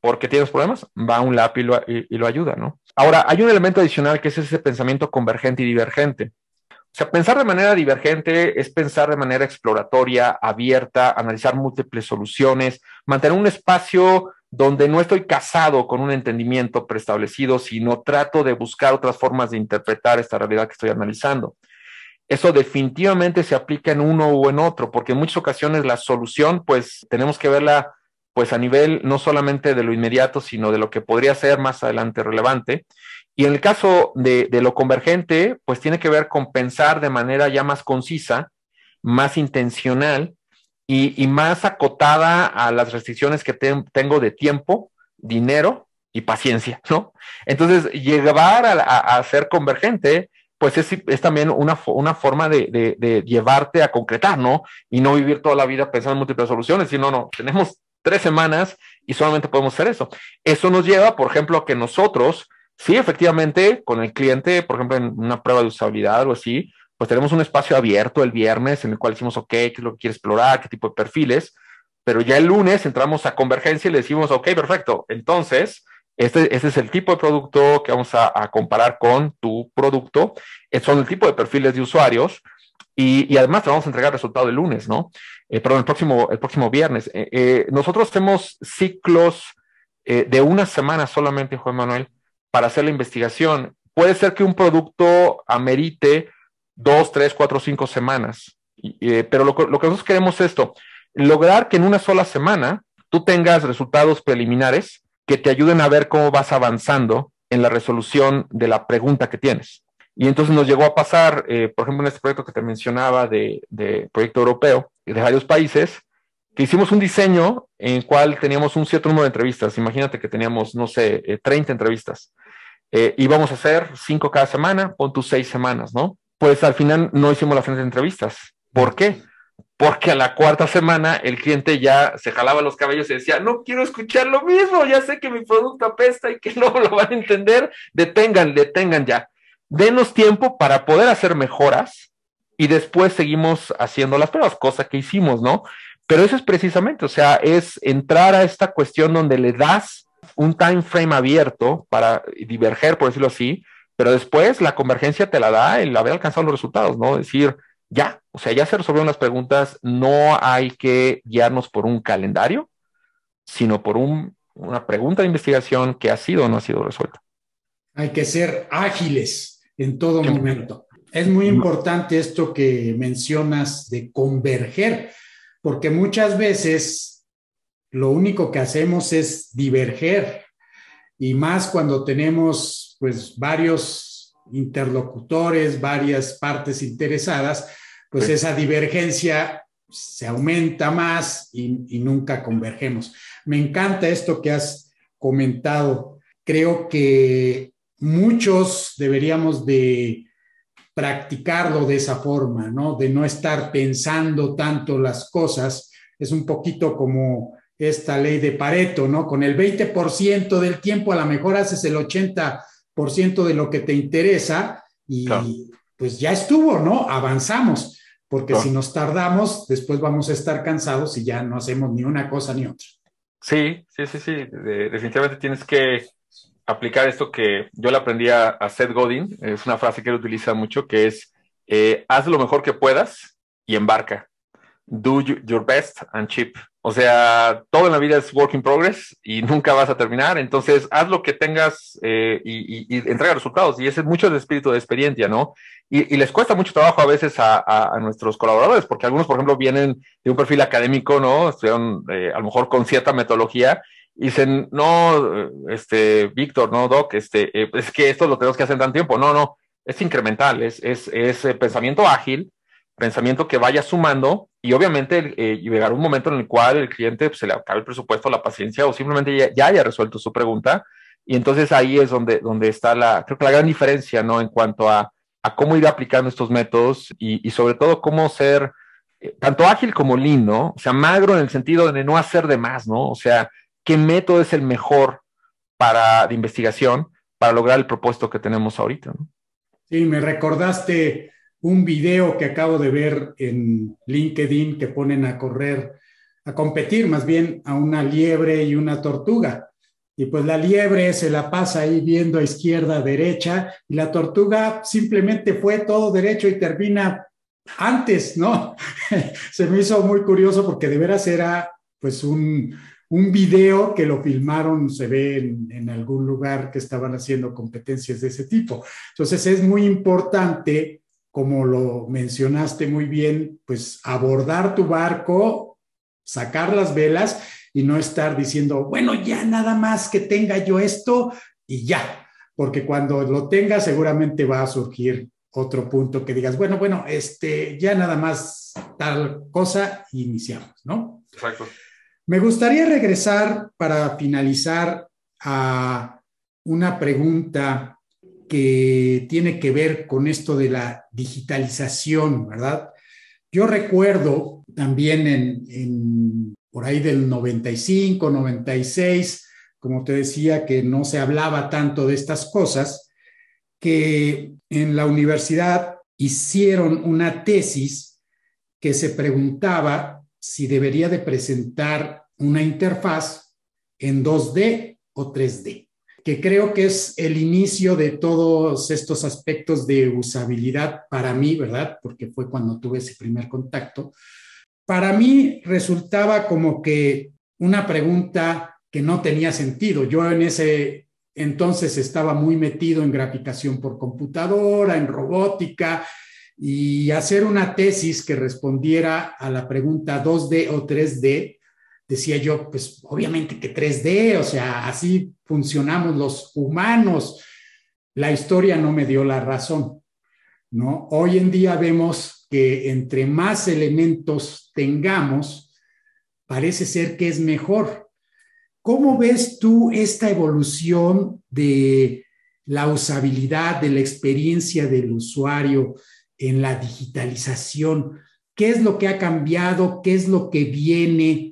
porque tienes problemas, va a un lab y lo, y lo ayuda, ¿no? Ahora, hay un elemento adicional que es ese pensamiento convergente y divergente. O sea, pensar de manera divergente es pensar de manera exploratoria, abierta, analizar múltiples soluciones, mantener un espacio donde no estoy casado con un entendimiento preestablecido, sino trato de buscar otras formas de interpretar esta realidad que estoy analizando. Eso definitivamente se aplica en uno o en otro, porque en muchas ocasiones la solución, pues tenemos que verla pues a nivel no solamente de lo inmediato, sino de lo que podría ser más adelante relevante. Y en el caso de, lo convergente, pues tiene que ver con pensar de manera ya más concisa, más intencional y, más acotada a las restricciones que tengo de tiempo, dinero y paciencia, ¿no? Entonces, llevar a, ser convergente, pues es, también una, una forma de, de, llevarte a concretar, ¿no? Y no vivir toda la vida pensando en múltiples soluciones, sino, no, tenemos tres semanas y solamente podemos hacer eso. Eso nos lleva, por ejemplo, a que nosotros, sí, efectivamente, con el cliente, por ejemplo, en una prueba de usabilidad o así, pues tenemos un espacio abierto el viernes en el cual decimos, ok, qué es lo que quiere explorar, qué tipo de perfiles, pero ya el lunes entramos a convergencia y le decimos, ok, perfecto, entonces, este, este es el tipo de producto que vamos a, comparar con tu producto, son el tipo de perfiles de usuarios, y, además te vamos a entregar resultado el lunes, ¿no? Eh, perdón, el próximo, el próximo viernes. Eh, eh, nosotros hacemos ciclos de una semana solamente, Juan Manuel, para hacer la investigación. Puede ser que un producto amerite dos, tres, cuatro, cinco semanas, pero lo, lo que nosotros queremos es esto, lograr que en una sola semana tú tengas resultados preliminares que te ayuden a ver cómo vas avanzando en la resolución de la pregunta que tienes. Y entonces nos llegó a pasar, eh, por ejemplo, en este proyecto que te mencionaba de, proyecto europeo de varios países, que hicimos un diseño en el cual teníamos un cierto número de entrevistas. Imagínate que teníamos, no sé, 30 eh, entrevistas. Eh, íbamos a hacer cinco cada semana, pon tus seis semanas, ¿no? Pues al final no hicimos las 30 entrevistas. ¿Por qué? Porque a la cuarta semana el cliente ya se jalaba los cabellos y decía, no quiero escuchar lo mismo, ya sé que mi producto apesta y que no lo van a entender, detengan, detengan ya denos tiempo para poder hacer mejoras y después seguimos haciendo las pruebas, cosa que hicimos, ¿no? Pero eso es precisamente, o sea, es entrar a esta cuestión donde le das un time frame abierto para diverger, por decirlo así, pero después la convergencia te la da el haber alcanzado los resultados, ¿no? Decir, ya, o sea, ya se resolvieron las preguntas, no hay que guiarnos por un calendario, sino por una pregunta de investigación que ha sido o no ha sido resuelta. Hay que ser ágiles en todo momento. Es muy importante esto que mencionas de converger, porque muchas veces lo único que hacemos es diverger y más cuando tenemos pues varios interlocutores, varias partes interesadas, pues esa divergencia se aumenta más y, y, nunca convergemos. Me encanta esto que has comentado. Creo que muchos deberíamos de practicarlo de esa forma, ¿no? De no estar pensando tanto las cosas. Es un poquito como esta ley de Pareto, ¿no? Con el 20% del tiempo a lo mejor haces el 80% de lo que te interesa y pues ya estuvo, ¿no? Avanzamos, porque si nos tardamos, después vamos a estar cansados y ya no hacemos ni una cosa ni otra. Sí, sí, sí, sí. definitivamente tienes que aplicar esto que yo le aprendí a, Seth Godin, es una frase que él utiliza mucho, que es, eh, haz lo mejor que puedas y embarca. Do your best and chip. O sea, todo en la vida es work in progress y nunca vas a terminar. Entonces, haz lo que tengas eh, y, entrega resultados. Y ese es mucho el espíritu de experiencia, ¿no? Y, les cuesta mucho trabajo a veces a, nuestros colaboradores, porque algunos, por ejemplo, vienen de un perfil académico, ¿no? Estudiaron eh, a lo mejor con cierta metodología dicen, no, este, Víctor, no, Doc, este, eh, es que esto lo tenemos que hacer en tan tiempo. No, no, es incremental, es, es, es pensamiento ágil pensamiento que vaya sumando y obviamente eh, llegará un momento en el cual el cliente pues, se le acabe el presupuesto, la paciencia o simplemente ya, haya resuelto su pregunta y entonces ahí es donde, donde está la, creo que la gran diferencia, ¿no? En cuanto a, a cómo ir aplicando estos métodos y, y sobre todo cómo ser eh, tanto ágil como lean. O sea, magro en el sentido de no hacer de más, ¿no? O sea, ¿qué método es el mejor para, de investigación para lograr el propósito que tenemos ahorita. Sí, me recordaste un video que acabo de ver en LinkedIn que ponen a correr, a competir más bien a una liebre y una tortuga. Y pues la liebre se la pasa ahí viendo a izquierda, derecha, y la tortuga simplemente fue todo derecho y termina antes, ¿no? se me hizo muy curioso porque de veras era pues un, un video que lo filmaron, se ve en, algún lugar que estaban haciendo competencias de ese tipo. Entonces es muy importante como lo mencionaste muy bien, pues abordar tu barco, sacar las velas y no estar diciendo, bueno, ya nada más que tenga yo esto y ya, porque cuando lo tenga seguramente va a surgir otro punto que digas, bueno, bueno, este, ya nada más tal cosa iniciamos, ¿no? Exacto. Me gustaría regresar para finalizar a una pregunta que tiene que ver con esto de la digitalización, ¿verdad? Yo recuerdo también en, por ahí del 95, 96, como te decía, que no se hablaba tanto de estas cosas, que en la universidad hicieron una tesis que se preguntaba si debería de presentar una interfaz en 2D o 3D que creo que es el inicio de todos estos aspectos de usabilidad para mí, ¿verdad? Porque fue cuando tuve ese primer contacto. Para mí resultaba como que una pregunta que no tenía sentido. Yo en ese entonces estaba muy metido en graficación por computadora, en robótica, y hacer una tesis que respondiera a la pregunta 2D o 3D decía yo, pues obviamente que 3D, o sea, así funcionamos los humanos. La historia no me dio la razón, ¿no? Hoy en día vemos que entre más elementos tengamos, parece ser que es mejor. ¿Cómo ves tú esta evolución de la usabilidad, de la experiencia del usuario en la digitalización? ¿Qué es lo que ha cambiado? ¿Qué es lo que viene?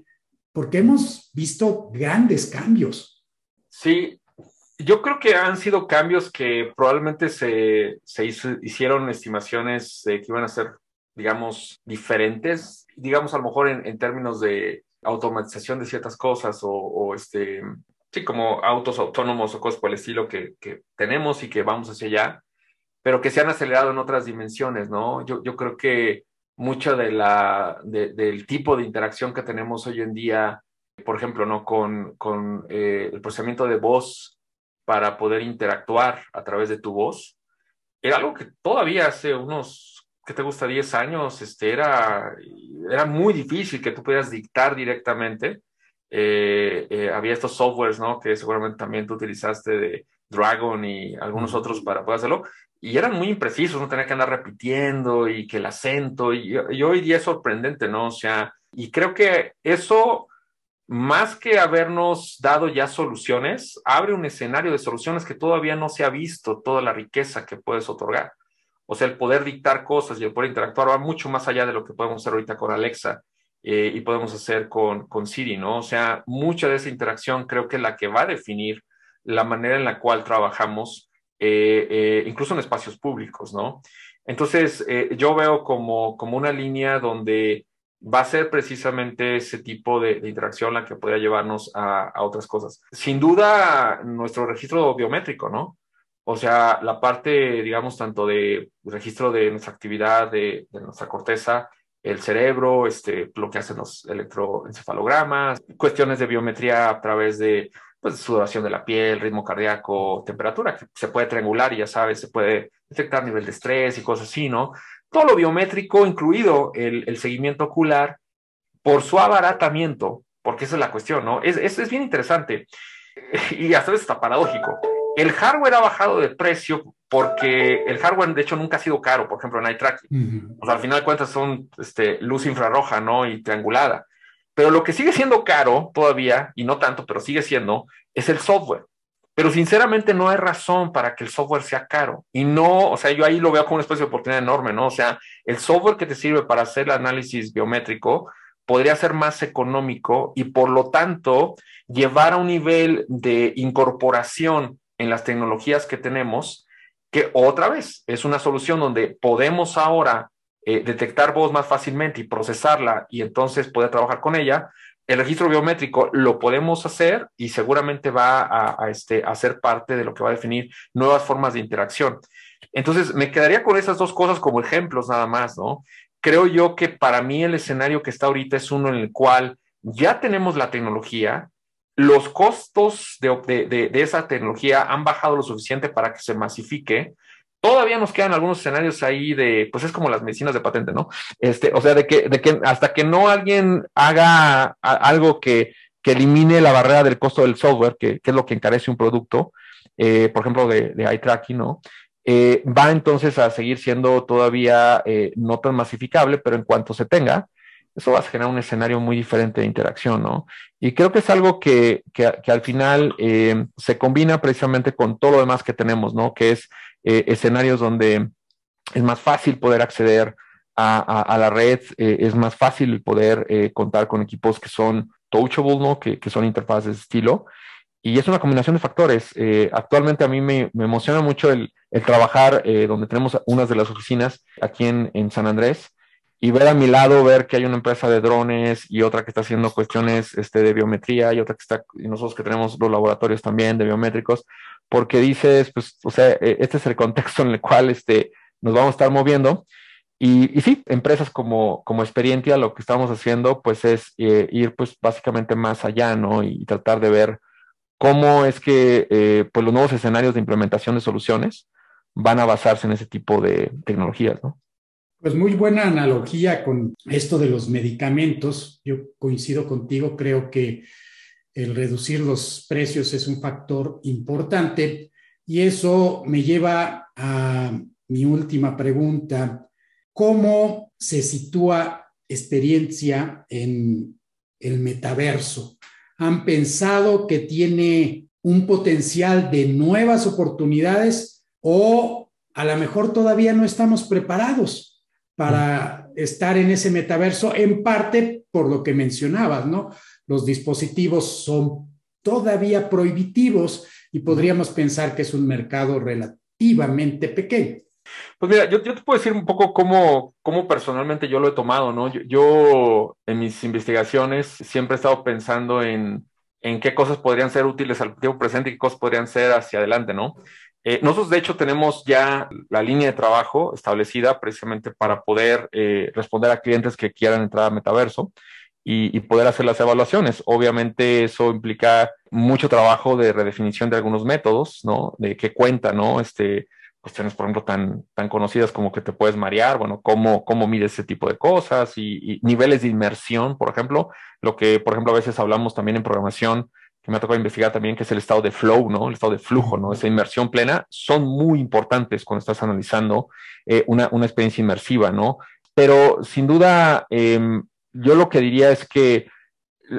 Porque hemos visto grandes cambios. Sí, yo creo que han sido cambios que probablemente se, se hicieron estimaciones que iban a ser, digamos, diferentes, digamos, a lo mejor en, términos de automatización de ciertas cosas o, este, sí, como autos autónomos o cosas por el estilo que, que, tenemos y que vamos hacia allá, pero que se han acelerado en otras dimensiones, ¿no? Yo, yo creo que mucha de la, del tipo de interacción que tenemos hoy en día, por ejemplo, ¿no? con, con eh, el procesamiento de voz para poder interactuar a través de tu voz, era algo que todavía hace unos, ¿qué te gusta? 10 años, este, era, era muy difícil que tú pudieras dictar directamente. Eh, eh, había estos softwares, ¿no? Que seguramente también tú utilizaste de Dragon y algunos otros para poder hacerlo y eran muy imprecisos, no tenía que andar repitiendo y que el acento, y, hoy día es sorprendente, ¿no? O sea, y creo que eso, más que habernos dado ya soluciones, abre un escenario de soluciones que todavía no se ha visto toda la riqueza que puedes otorgar. O sea, el poder dictar cosas y el poder interactuar va mucho más allá de lo que podemos hacer ahorita con Alexa eh, y podemos hacer con, con Siri, ¿no? O sea, mucha de esa interacción creo que es la que va a definir la manera en la cual trabajamos, eh, eh, incluso en espacios públicos, ¿no? Entonces, yo veo como, como una línea donde va a ser precisamente ese tipo de, interacción la que podría llevarnos a, otras cosas. Sin duda, nuestro registro biométrico, ¿no? O sea, la parte, digamos, tanto de registro de nuestra actividad, de, nuestra corteza, el cerebro, este, lo que hacen los electroencefalogramas, cuestiones de biometría a través de pues, sudoración de la piel, ritmo cardíaco, temperatura, que se puede triangular y ya sabes, se puede detectar nivel de estrés y cosas así, ¿no? todo lo biométrico, incluido el, seguimiento ocular, por su abaratamiento, porque esa es la cuestión, ¿no? Es, es, bien interesante y hasta veces está paradójico. El hardware ha bajado de precio porque el hardware, de hecho, nunca ha sido caro, por ejemplo, en eye tracking. O sea, al final de cuentas son este, luz infrarroja, ¿no? Y triangulada. Pero lo que sigue siendo caro todavía, y no tanto, pero sigue siendo, es el software. Pero sinceramente no hay razón para que el software sea caro. Y no, o sea, yo ahí lo veo como una especie de oportunidad enorme, ¿no? O sea, el software que te sirve para hacer el análisis biométrico podría ser más económico y por lo tanto llevar a un nivel de incorporación en las tecnologías que tenemos, que otra vez es una solución donde podemos ahora eh, detectar voz más fácilmente y procesarla y entonces poder trabajar con ella, el registro biométrico lo podemos hacer y seguramente va a, este, a ser parte de lo que va a definir nuevas formas de interacción. Entonces, me quedaría con esas dos cosas como ejemplos nada más, ¿no? Creo yo que para mí el escenario que está ahorita es uno en el cual ya tenemos la tecnología, los costos de, de esa tecnología han bajado lo suficiente para que se masifique, Todavía nos quedan algunos escenarios ahí de, pues es como las medicinas de patente, ¿no? Este, o sea, de que, de que hasta que no alguien haga algo que, que, elimine la barrera del costo del software, que, que es lo que encarece un producto, eh, por ejemplo, de, de eye tracking, ¿no? Eh, va entonces a seguir siendo todavía eh, no tan masificable, pero en cuanto se tenga, eso va a generar un escenario muy diferente de interacción, ¿no? Y creo que es algo que, que, que al final se combina precisamente con todo lo demás que tenemos, ¿no? Que es eh, escenarios donde es más fácil poder acceder a, la red, eh, es más fácil poder eh, contar con equipos que son touchable, que, son interfaces de estilo. Y es una combinación de factores. actualmente a mí me, emociona mucho el, trabajar donde tenemos unas de las oficinas aquí en, San Andrés y ver a mi lado, ver que hay una empresa de drones y otra que está haciendo cuestiones este, de biometría y otra que está, y nosotros que tenemos los laboratorios también de biométricos, porque dices, pues, o sea, e, este es el contexto en el cual este, nos vamos a estar moviendo. Y, y sí, empresas como, como Experientia, lo que estamos haciendo, pues, es eh, ir, pues, básicamente más allá, ¿no? Y, tratar de ver cómo es que, eh, pues, los nuevos escenarios de implementación de soluciones van a basarse en ese tipo de tecnologías, ¿no? Pues muy buena analogía con esto de los medicamentos. Yo coincido contigo, creo que el reducir los precios es un factor importante y eso me lleva a mi última pregunta. ¿Cómo se sitúa experiencia en el metaverso? ¿Han pensado que tiene un potencial de nuevas oportunidades o a lo mejor todavía no estamos preparados para estar en ese metaverso, en parte por lo que mencionabas, ¿no? los dispositivos son todavía prohibitivos y podríamos pensar que es un mercado relativamente pequeño. Pues mira, yo, te puedo decir un poco cómo, cómo, personalmente yo lo he tomado, ¿no? Yo, en mis investigaciones siempre he estado pensando en, en, qué cosas podrían ser útiles al tiempo presente y qué cosas podrían ser hacia adelante, ¿no? Eh, nosotros, de hecho, tenemos ya la línea de trabajo establecida precisamente para poder eh, responder a clientes que quieran entrar a Metaverso y, poder hacer las evaluaciones. Obviamente eso implica mucho trabajo de redefinición de algunos métodos, ¿no? De qué cuenta, ¿no? Este, cuestiones, por ejemplo, tan, tan conocidas como que te puedes marear, bueno, cómo, cómo mides ese tipo de cosas y, niveles de inmersión, por ejemplo, lo que, por ejemplo, a veces hablamos también en programación, que me ha tocado investigar también, que es el estado de flow, ¿no? El estado de flujo, ¿no? Esa inmersión plena, son muy importantes cuando estás analizando eh, una, una, experiencia inmersiva, ¿no? Pero sin duda, eh, yo lo que diría es que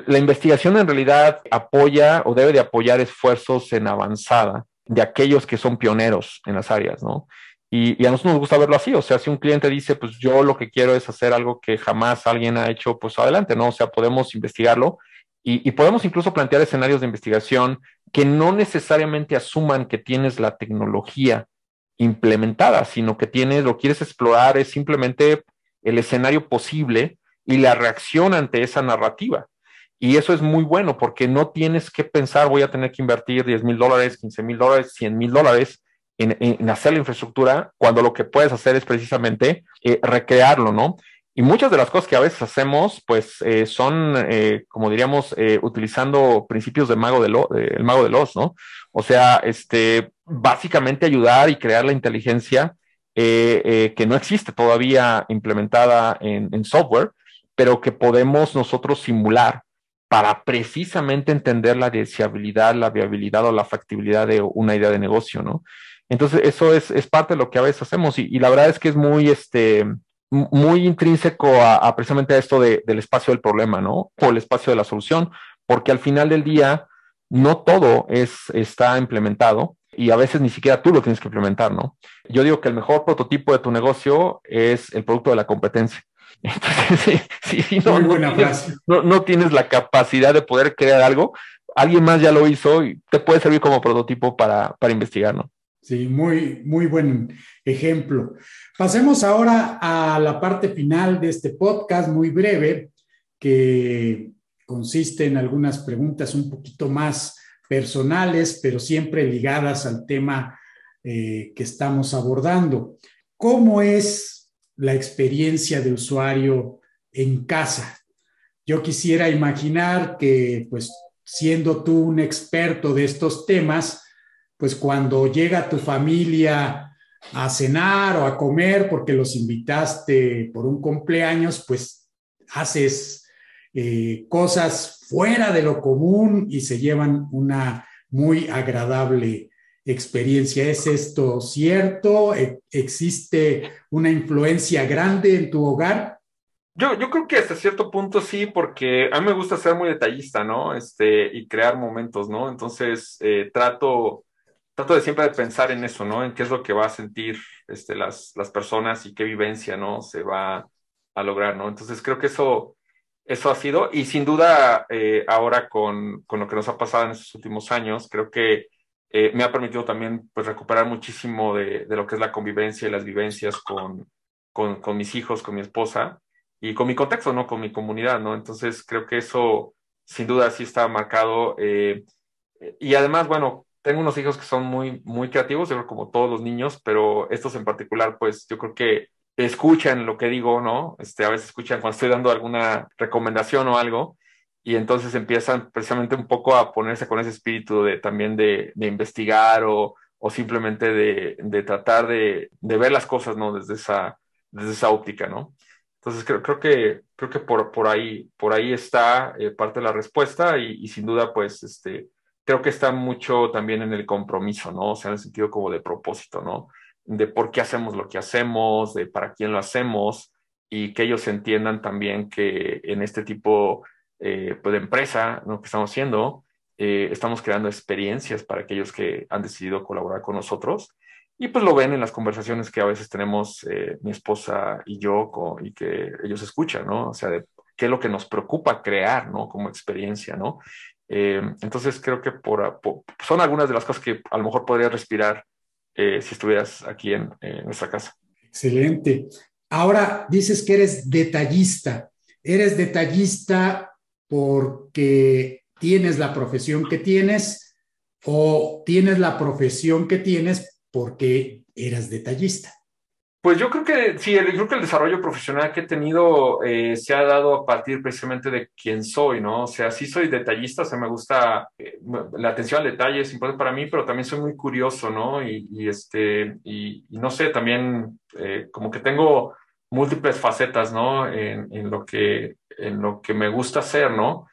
la investigación en realidad apoya o debe de apoyar esfuerzos en avanzada de aquellos que son pioneros en las áreas, ¿no? Y, a nosotros nos gusta verlo así, o sea, si un cliente dice, pues yo lo que quiero es hacer algo que jamás alguien ha hecho, pues adelante, ¿no? O sea, podemos investigarlo y, podemos incluso plantear escenarios de investigación que no necesariamente asuman que tienes la tecnología implementada, sino que tienes, lo quieres explorar, es simplemente el escenario posible y la reacción ante esa narrativa. Y eso es muy bueno porque no tienes que pensar, voy a tener que invertir 10 mil dólares, 15 mil dólares, 100 mil dólares en, hacer la infraestructura, cuando lo que puedes hacer es precisamente eh, recrearlo, ¿no? Y muchas de las cosas que a veces hacemos, pues, eh, son, eh, como diríamos, utilizando principios del mago de, lo, el mago de los, ¿no? O sea, este, básicamente ayudar y crear la inteligencia que no existe todavía implementada en software, pero que podemos nosotros simular para precisamente entender la deseabilidad, la viabilidad o la factibilidad de una idea de negocio, ¿no? Entonces, eso es, es parte de lo que a veces hacemos y, y la verdad es que es muy, este, muy intrínseco a, precisamente a esto de, del espacio del problema, ¿no? O el espacio de la solución, porque al final del día no todo es, está implementado y a veces ni siquiera tú lo tienes que implementar, ¿no? Yo digo que el mejor prototipo de tu negocio es el producto de la competencia. Entonces, si, no, no, tienes, no, tienes la capacidad de poder crear algo, alguien más ya lo hizo y te puede servir como prototipo para, para investigar, ¿no? Sí, muy, muy buen ejemplo. Pasemos ahora a la parte final de este podcast, muy breve, que consiste en algunas preguntas un poquito más personales, pero siempre ligadas al tema eh, que estamos abordando. ¿Cómo es la experiencia de usuario en casa? Yo quisiera imaginar que, pues, siendo tú un experto de estos temas, pues cuando llega tu familia a cenar o a comer porque los invitaste por un cumpleaños, pues haces eh, cosas fuera de lo común y se llevan una muy agradable experiencia. ¿Es esto cierto? ¿E-, ¿Existe una influencia grande en tu hogar? Yo, yo creo que hasta cierto punto sí, porque a mí me gusta ser muy detallista, ¿no? Este, y crear momentos, ¿no? Entonces, eh, trato trato de siempre de pensar en eso, ¿no? En qué es lo que va a sentir este, las, las personas y qué vivencia, ¿no? Se va a lograr, ¿no? Entonces creo que eso, eso ha sido, y sin duda eh, ahora con, con, lo que nos ha pasado en estos últimos años, creo que eh, me ha permitido también pues, recuperar muchísimo de, de, lo que es la convivencia y las vivencias con, con, con, mis hijos, con mi esposa y con mi contexto, ¿no? Con mi comunidad, ¿no? Entonces creo que eso sin duda sí está marcado. Eh, y además, bueno, tengo unos hijos que son muy, muy creativos, yo creo como todos los niños, pero estos en particular, pues yo creo que escuchan lo que digo, ¿no? Este, a veces escuchan cuando estoy dando alguna recomendación o algo, y entonces empiezan precisamente un poco a ponerse con ese espíritu de también de, de investigar o, o simplemente de, de tratar de, de, ver las cosas, ¿no? Desde esa, desde esa óptica, ¿no? Entonces creo, creo que, creo que por, por, ahí, por ahí está eh, parte de la respuesta y, y, sin duda, pues, este, creo que está mucho también en el compromiso, ¿no? O sea, en el sentido como de propósito, ¿no? De por qué hacemos lo que hacemos, de para quién lo hacemos y que ellos entiendan también que en este tipo eh, pues, de empresa, ¿no? Que estamos haciendo, eh, estamos creando experiencias para aquellos que han decidido colaborar con nosotros y pues lo ven en las conversaciones que a veces tenemos eh, mi esposa y yo con, y que ellos escuchan, ¿no? O sea, de qué es lo que nos preocupa crear, ¿no? Como experiencia, ¿no? Eh, entonces creo que por, son algunas de las cosas que a lo mejor podría respirar eh, si estuvieras aquí en, nuestra casa. Excelente. Ahora dices que eres detallista. ¿Eres detallista porque tienes la profesión que tienes o tienes la profesión que tienes porque eras detallista? Pues yo creo que sí, el, creo que el desarrollo profesional que he tenido eh, se ha dado a partir precisamente de quién soy, ¿no? O sea, sí soy detallista, o sea, me gusta, eh, la atención al detalle es importante para mí, pero también soy muy curioso, ¿no? Y, este, y, no sé, también eh, como que tengo múltiples facetas, ¿no? En, en, lo que, en lo que me gusta hacer, ¿no?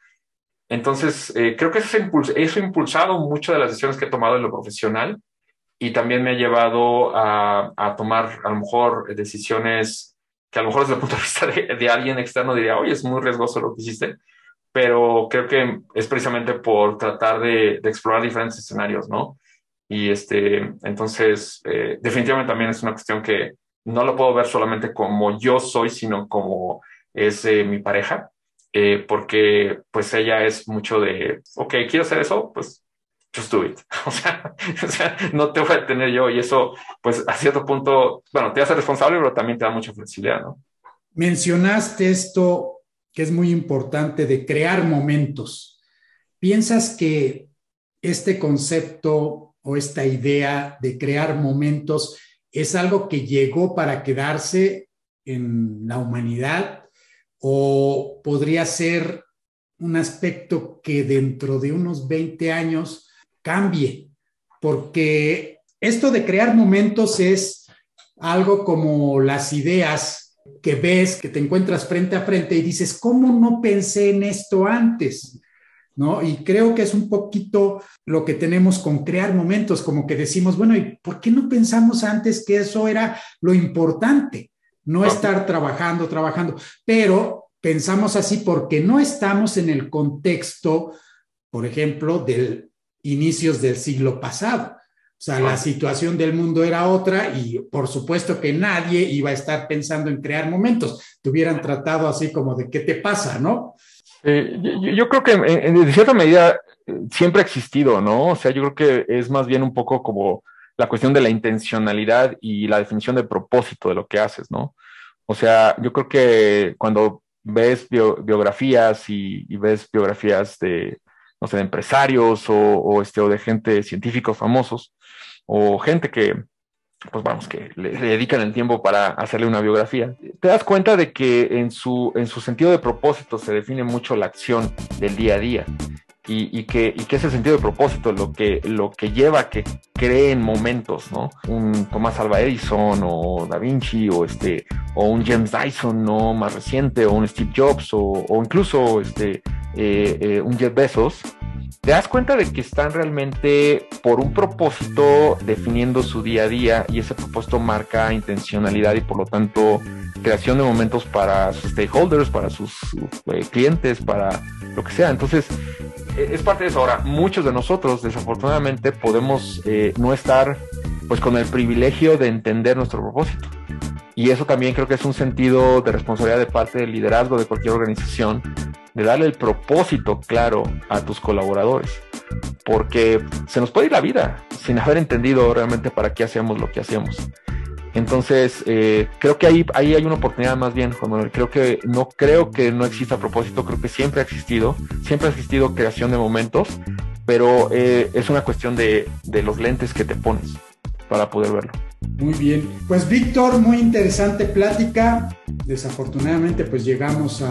Entonces, creo que eso, eso ha impulsado mucho de las decisiones que he tomado en lo profesional y también me ha llevado a, a, tomar a lo mejor decisiones que a lo mejor desde el punto de vista de, de, alguien externo diría, oye, es muy riesgoso lo que hiciste, pero creo que es precisamente por tratar de, de explorar diferentes escenarios, ¿no? Y este, entonces, eh, definitivamente también es una cuestión que no lo puedo ver solamente como yo soy, sino como es eh, mi pareja, eh, porque pues ella es mucho de, ok, quiero hacer eso, pues just do it. O sea, no te voy a tener yo y eso, pues a cierto punto, bueno, te hace responsable, pero también te da mucha flexibilidad, ¿no? Mencionaste esto que es muy importante de crear momentos. ¿Piensas que este concepto o esta idea de crear momentos es algo que llegó para quedarse en la humanidad o podría ser un aspecto que dentro de unos 20 años cambie? Porque esto de crear momentos es algo como las ideas que ves, que te encuentras frente a frente y dices, ¿cómo no pensé en esto antes? ¿no? Y creo que es un poquito lo que tenemos con crear momentos, como que decimos, bueno, ¿y por qué no pensamos antes que eso era lo importante? No estar trabajando, trabajando, pero pensamos así porque no estamos en el contexto, por ejemplo, del inicios del siglo pasado. O sea, la situación del mundo era otra y por supuesto que nadie iba a estar pensando en crear momentos. Te hubieran tratado así como de qué te pasa, ¿no? Eh, yo, creo que en, cierta medida eh, siempre ha existido, ¿no? O sea, yo creo que es más bien un poco como la cuestión de la intencionalidad y la definición de propósito de lo que haces, ¿no? O sea, yo creo que cuando ves biografías y, ves biografías de, de empresarios o, o, este, o de gente, científicos famosos, o gente que, pues vamos, que le, dedican el tiempo para hacerle una biografía, te das cuenta de que en su, en su sentido de propósito se define mucho la acción del día a día. Y, que, y que es el sentido de propósito lo que, lo que lleva a que creen momentos, ¿no? Un Tomás Alva Edison o Da Vinci o, este, o un James Dyson, ¿no? Más reciente, o un Steve Jobs o, o incluso este, eh, eh, un Jeff Bezos, te das cuenta de que están realmente por un propósito definiendo su día a día y ese propósito marca intencionalidad y por lo tanto creación de momentos para sus stakeholders, para sus eh, clientes, para lo que sea. Entonces, e, es parte de eso. Ahora, muchos de nosotros desafortunadamente podemos eh, no estar pues con el privilegio de entender nuestro propósito. Y eso también creo que es un sentido de responsabilidad de parte del liderazgo de cualquier organización, de darle el propósito claro a tus colaboradores, porque se nos puede ir la vida sin haber entendido realmente para qué hacemos lo que hacemos. Entonces, eh, creo que ahí, ahí hay una oportunidad más bien, Juan Manuel. Creo que no creo que no exista propósito, creo que siempre ha existido, siempre ha existido creación de momentos, pero eh, es una cuestión de, de los lentes que te pones para poder verlo. Muy bien. Pues Víctor, muy interesante plática. Desafortunadamente pues llegamos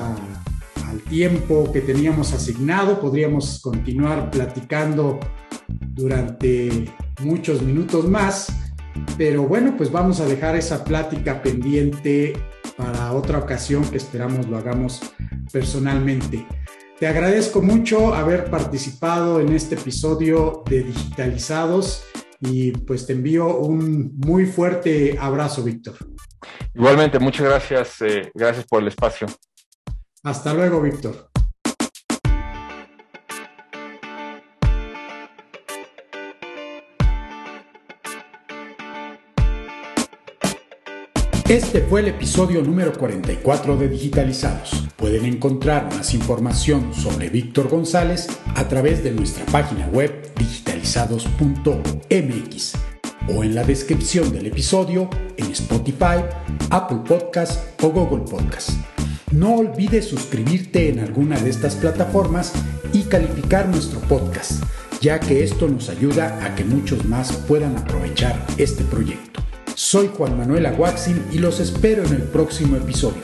tiempo que teníamos asignado. Podríamos continuar platicando durante muchos minutos más. Pero bueno, pues vamos a dejar esa plática pendiente para otra ocasión que esperamos lo hagamos personalmente. Te agradezco mucho haber participado en este episodio de Digitalizados y pues te envío un muy fuerte abrazo, Víctor. Igualmente, muchas gracias, eh, gracias por el espacio. Hasta luego, Víctor. Este fue el episodio número 44 de Digitalizados. Pueden encontrar más información sobre Víctor González a través de nuestra página web digitalizados.mx o en la descripción del episodio en Spotify, Apple Podcast o Google Podcast. No olvides suscribirte en alguna de estas plataformas y calificar nuestro podcast, ya que esto nos ayuda a que muchos más puedan aprovechar este proyecto. Soy Juan Manuel Aguaxin y los espero en el próximo episodio.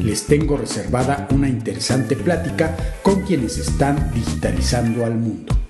Les tengo reservada una interesante plática con quienes están digitalizando al mundo.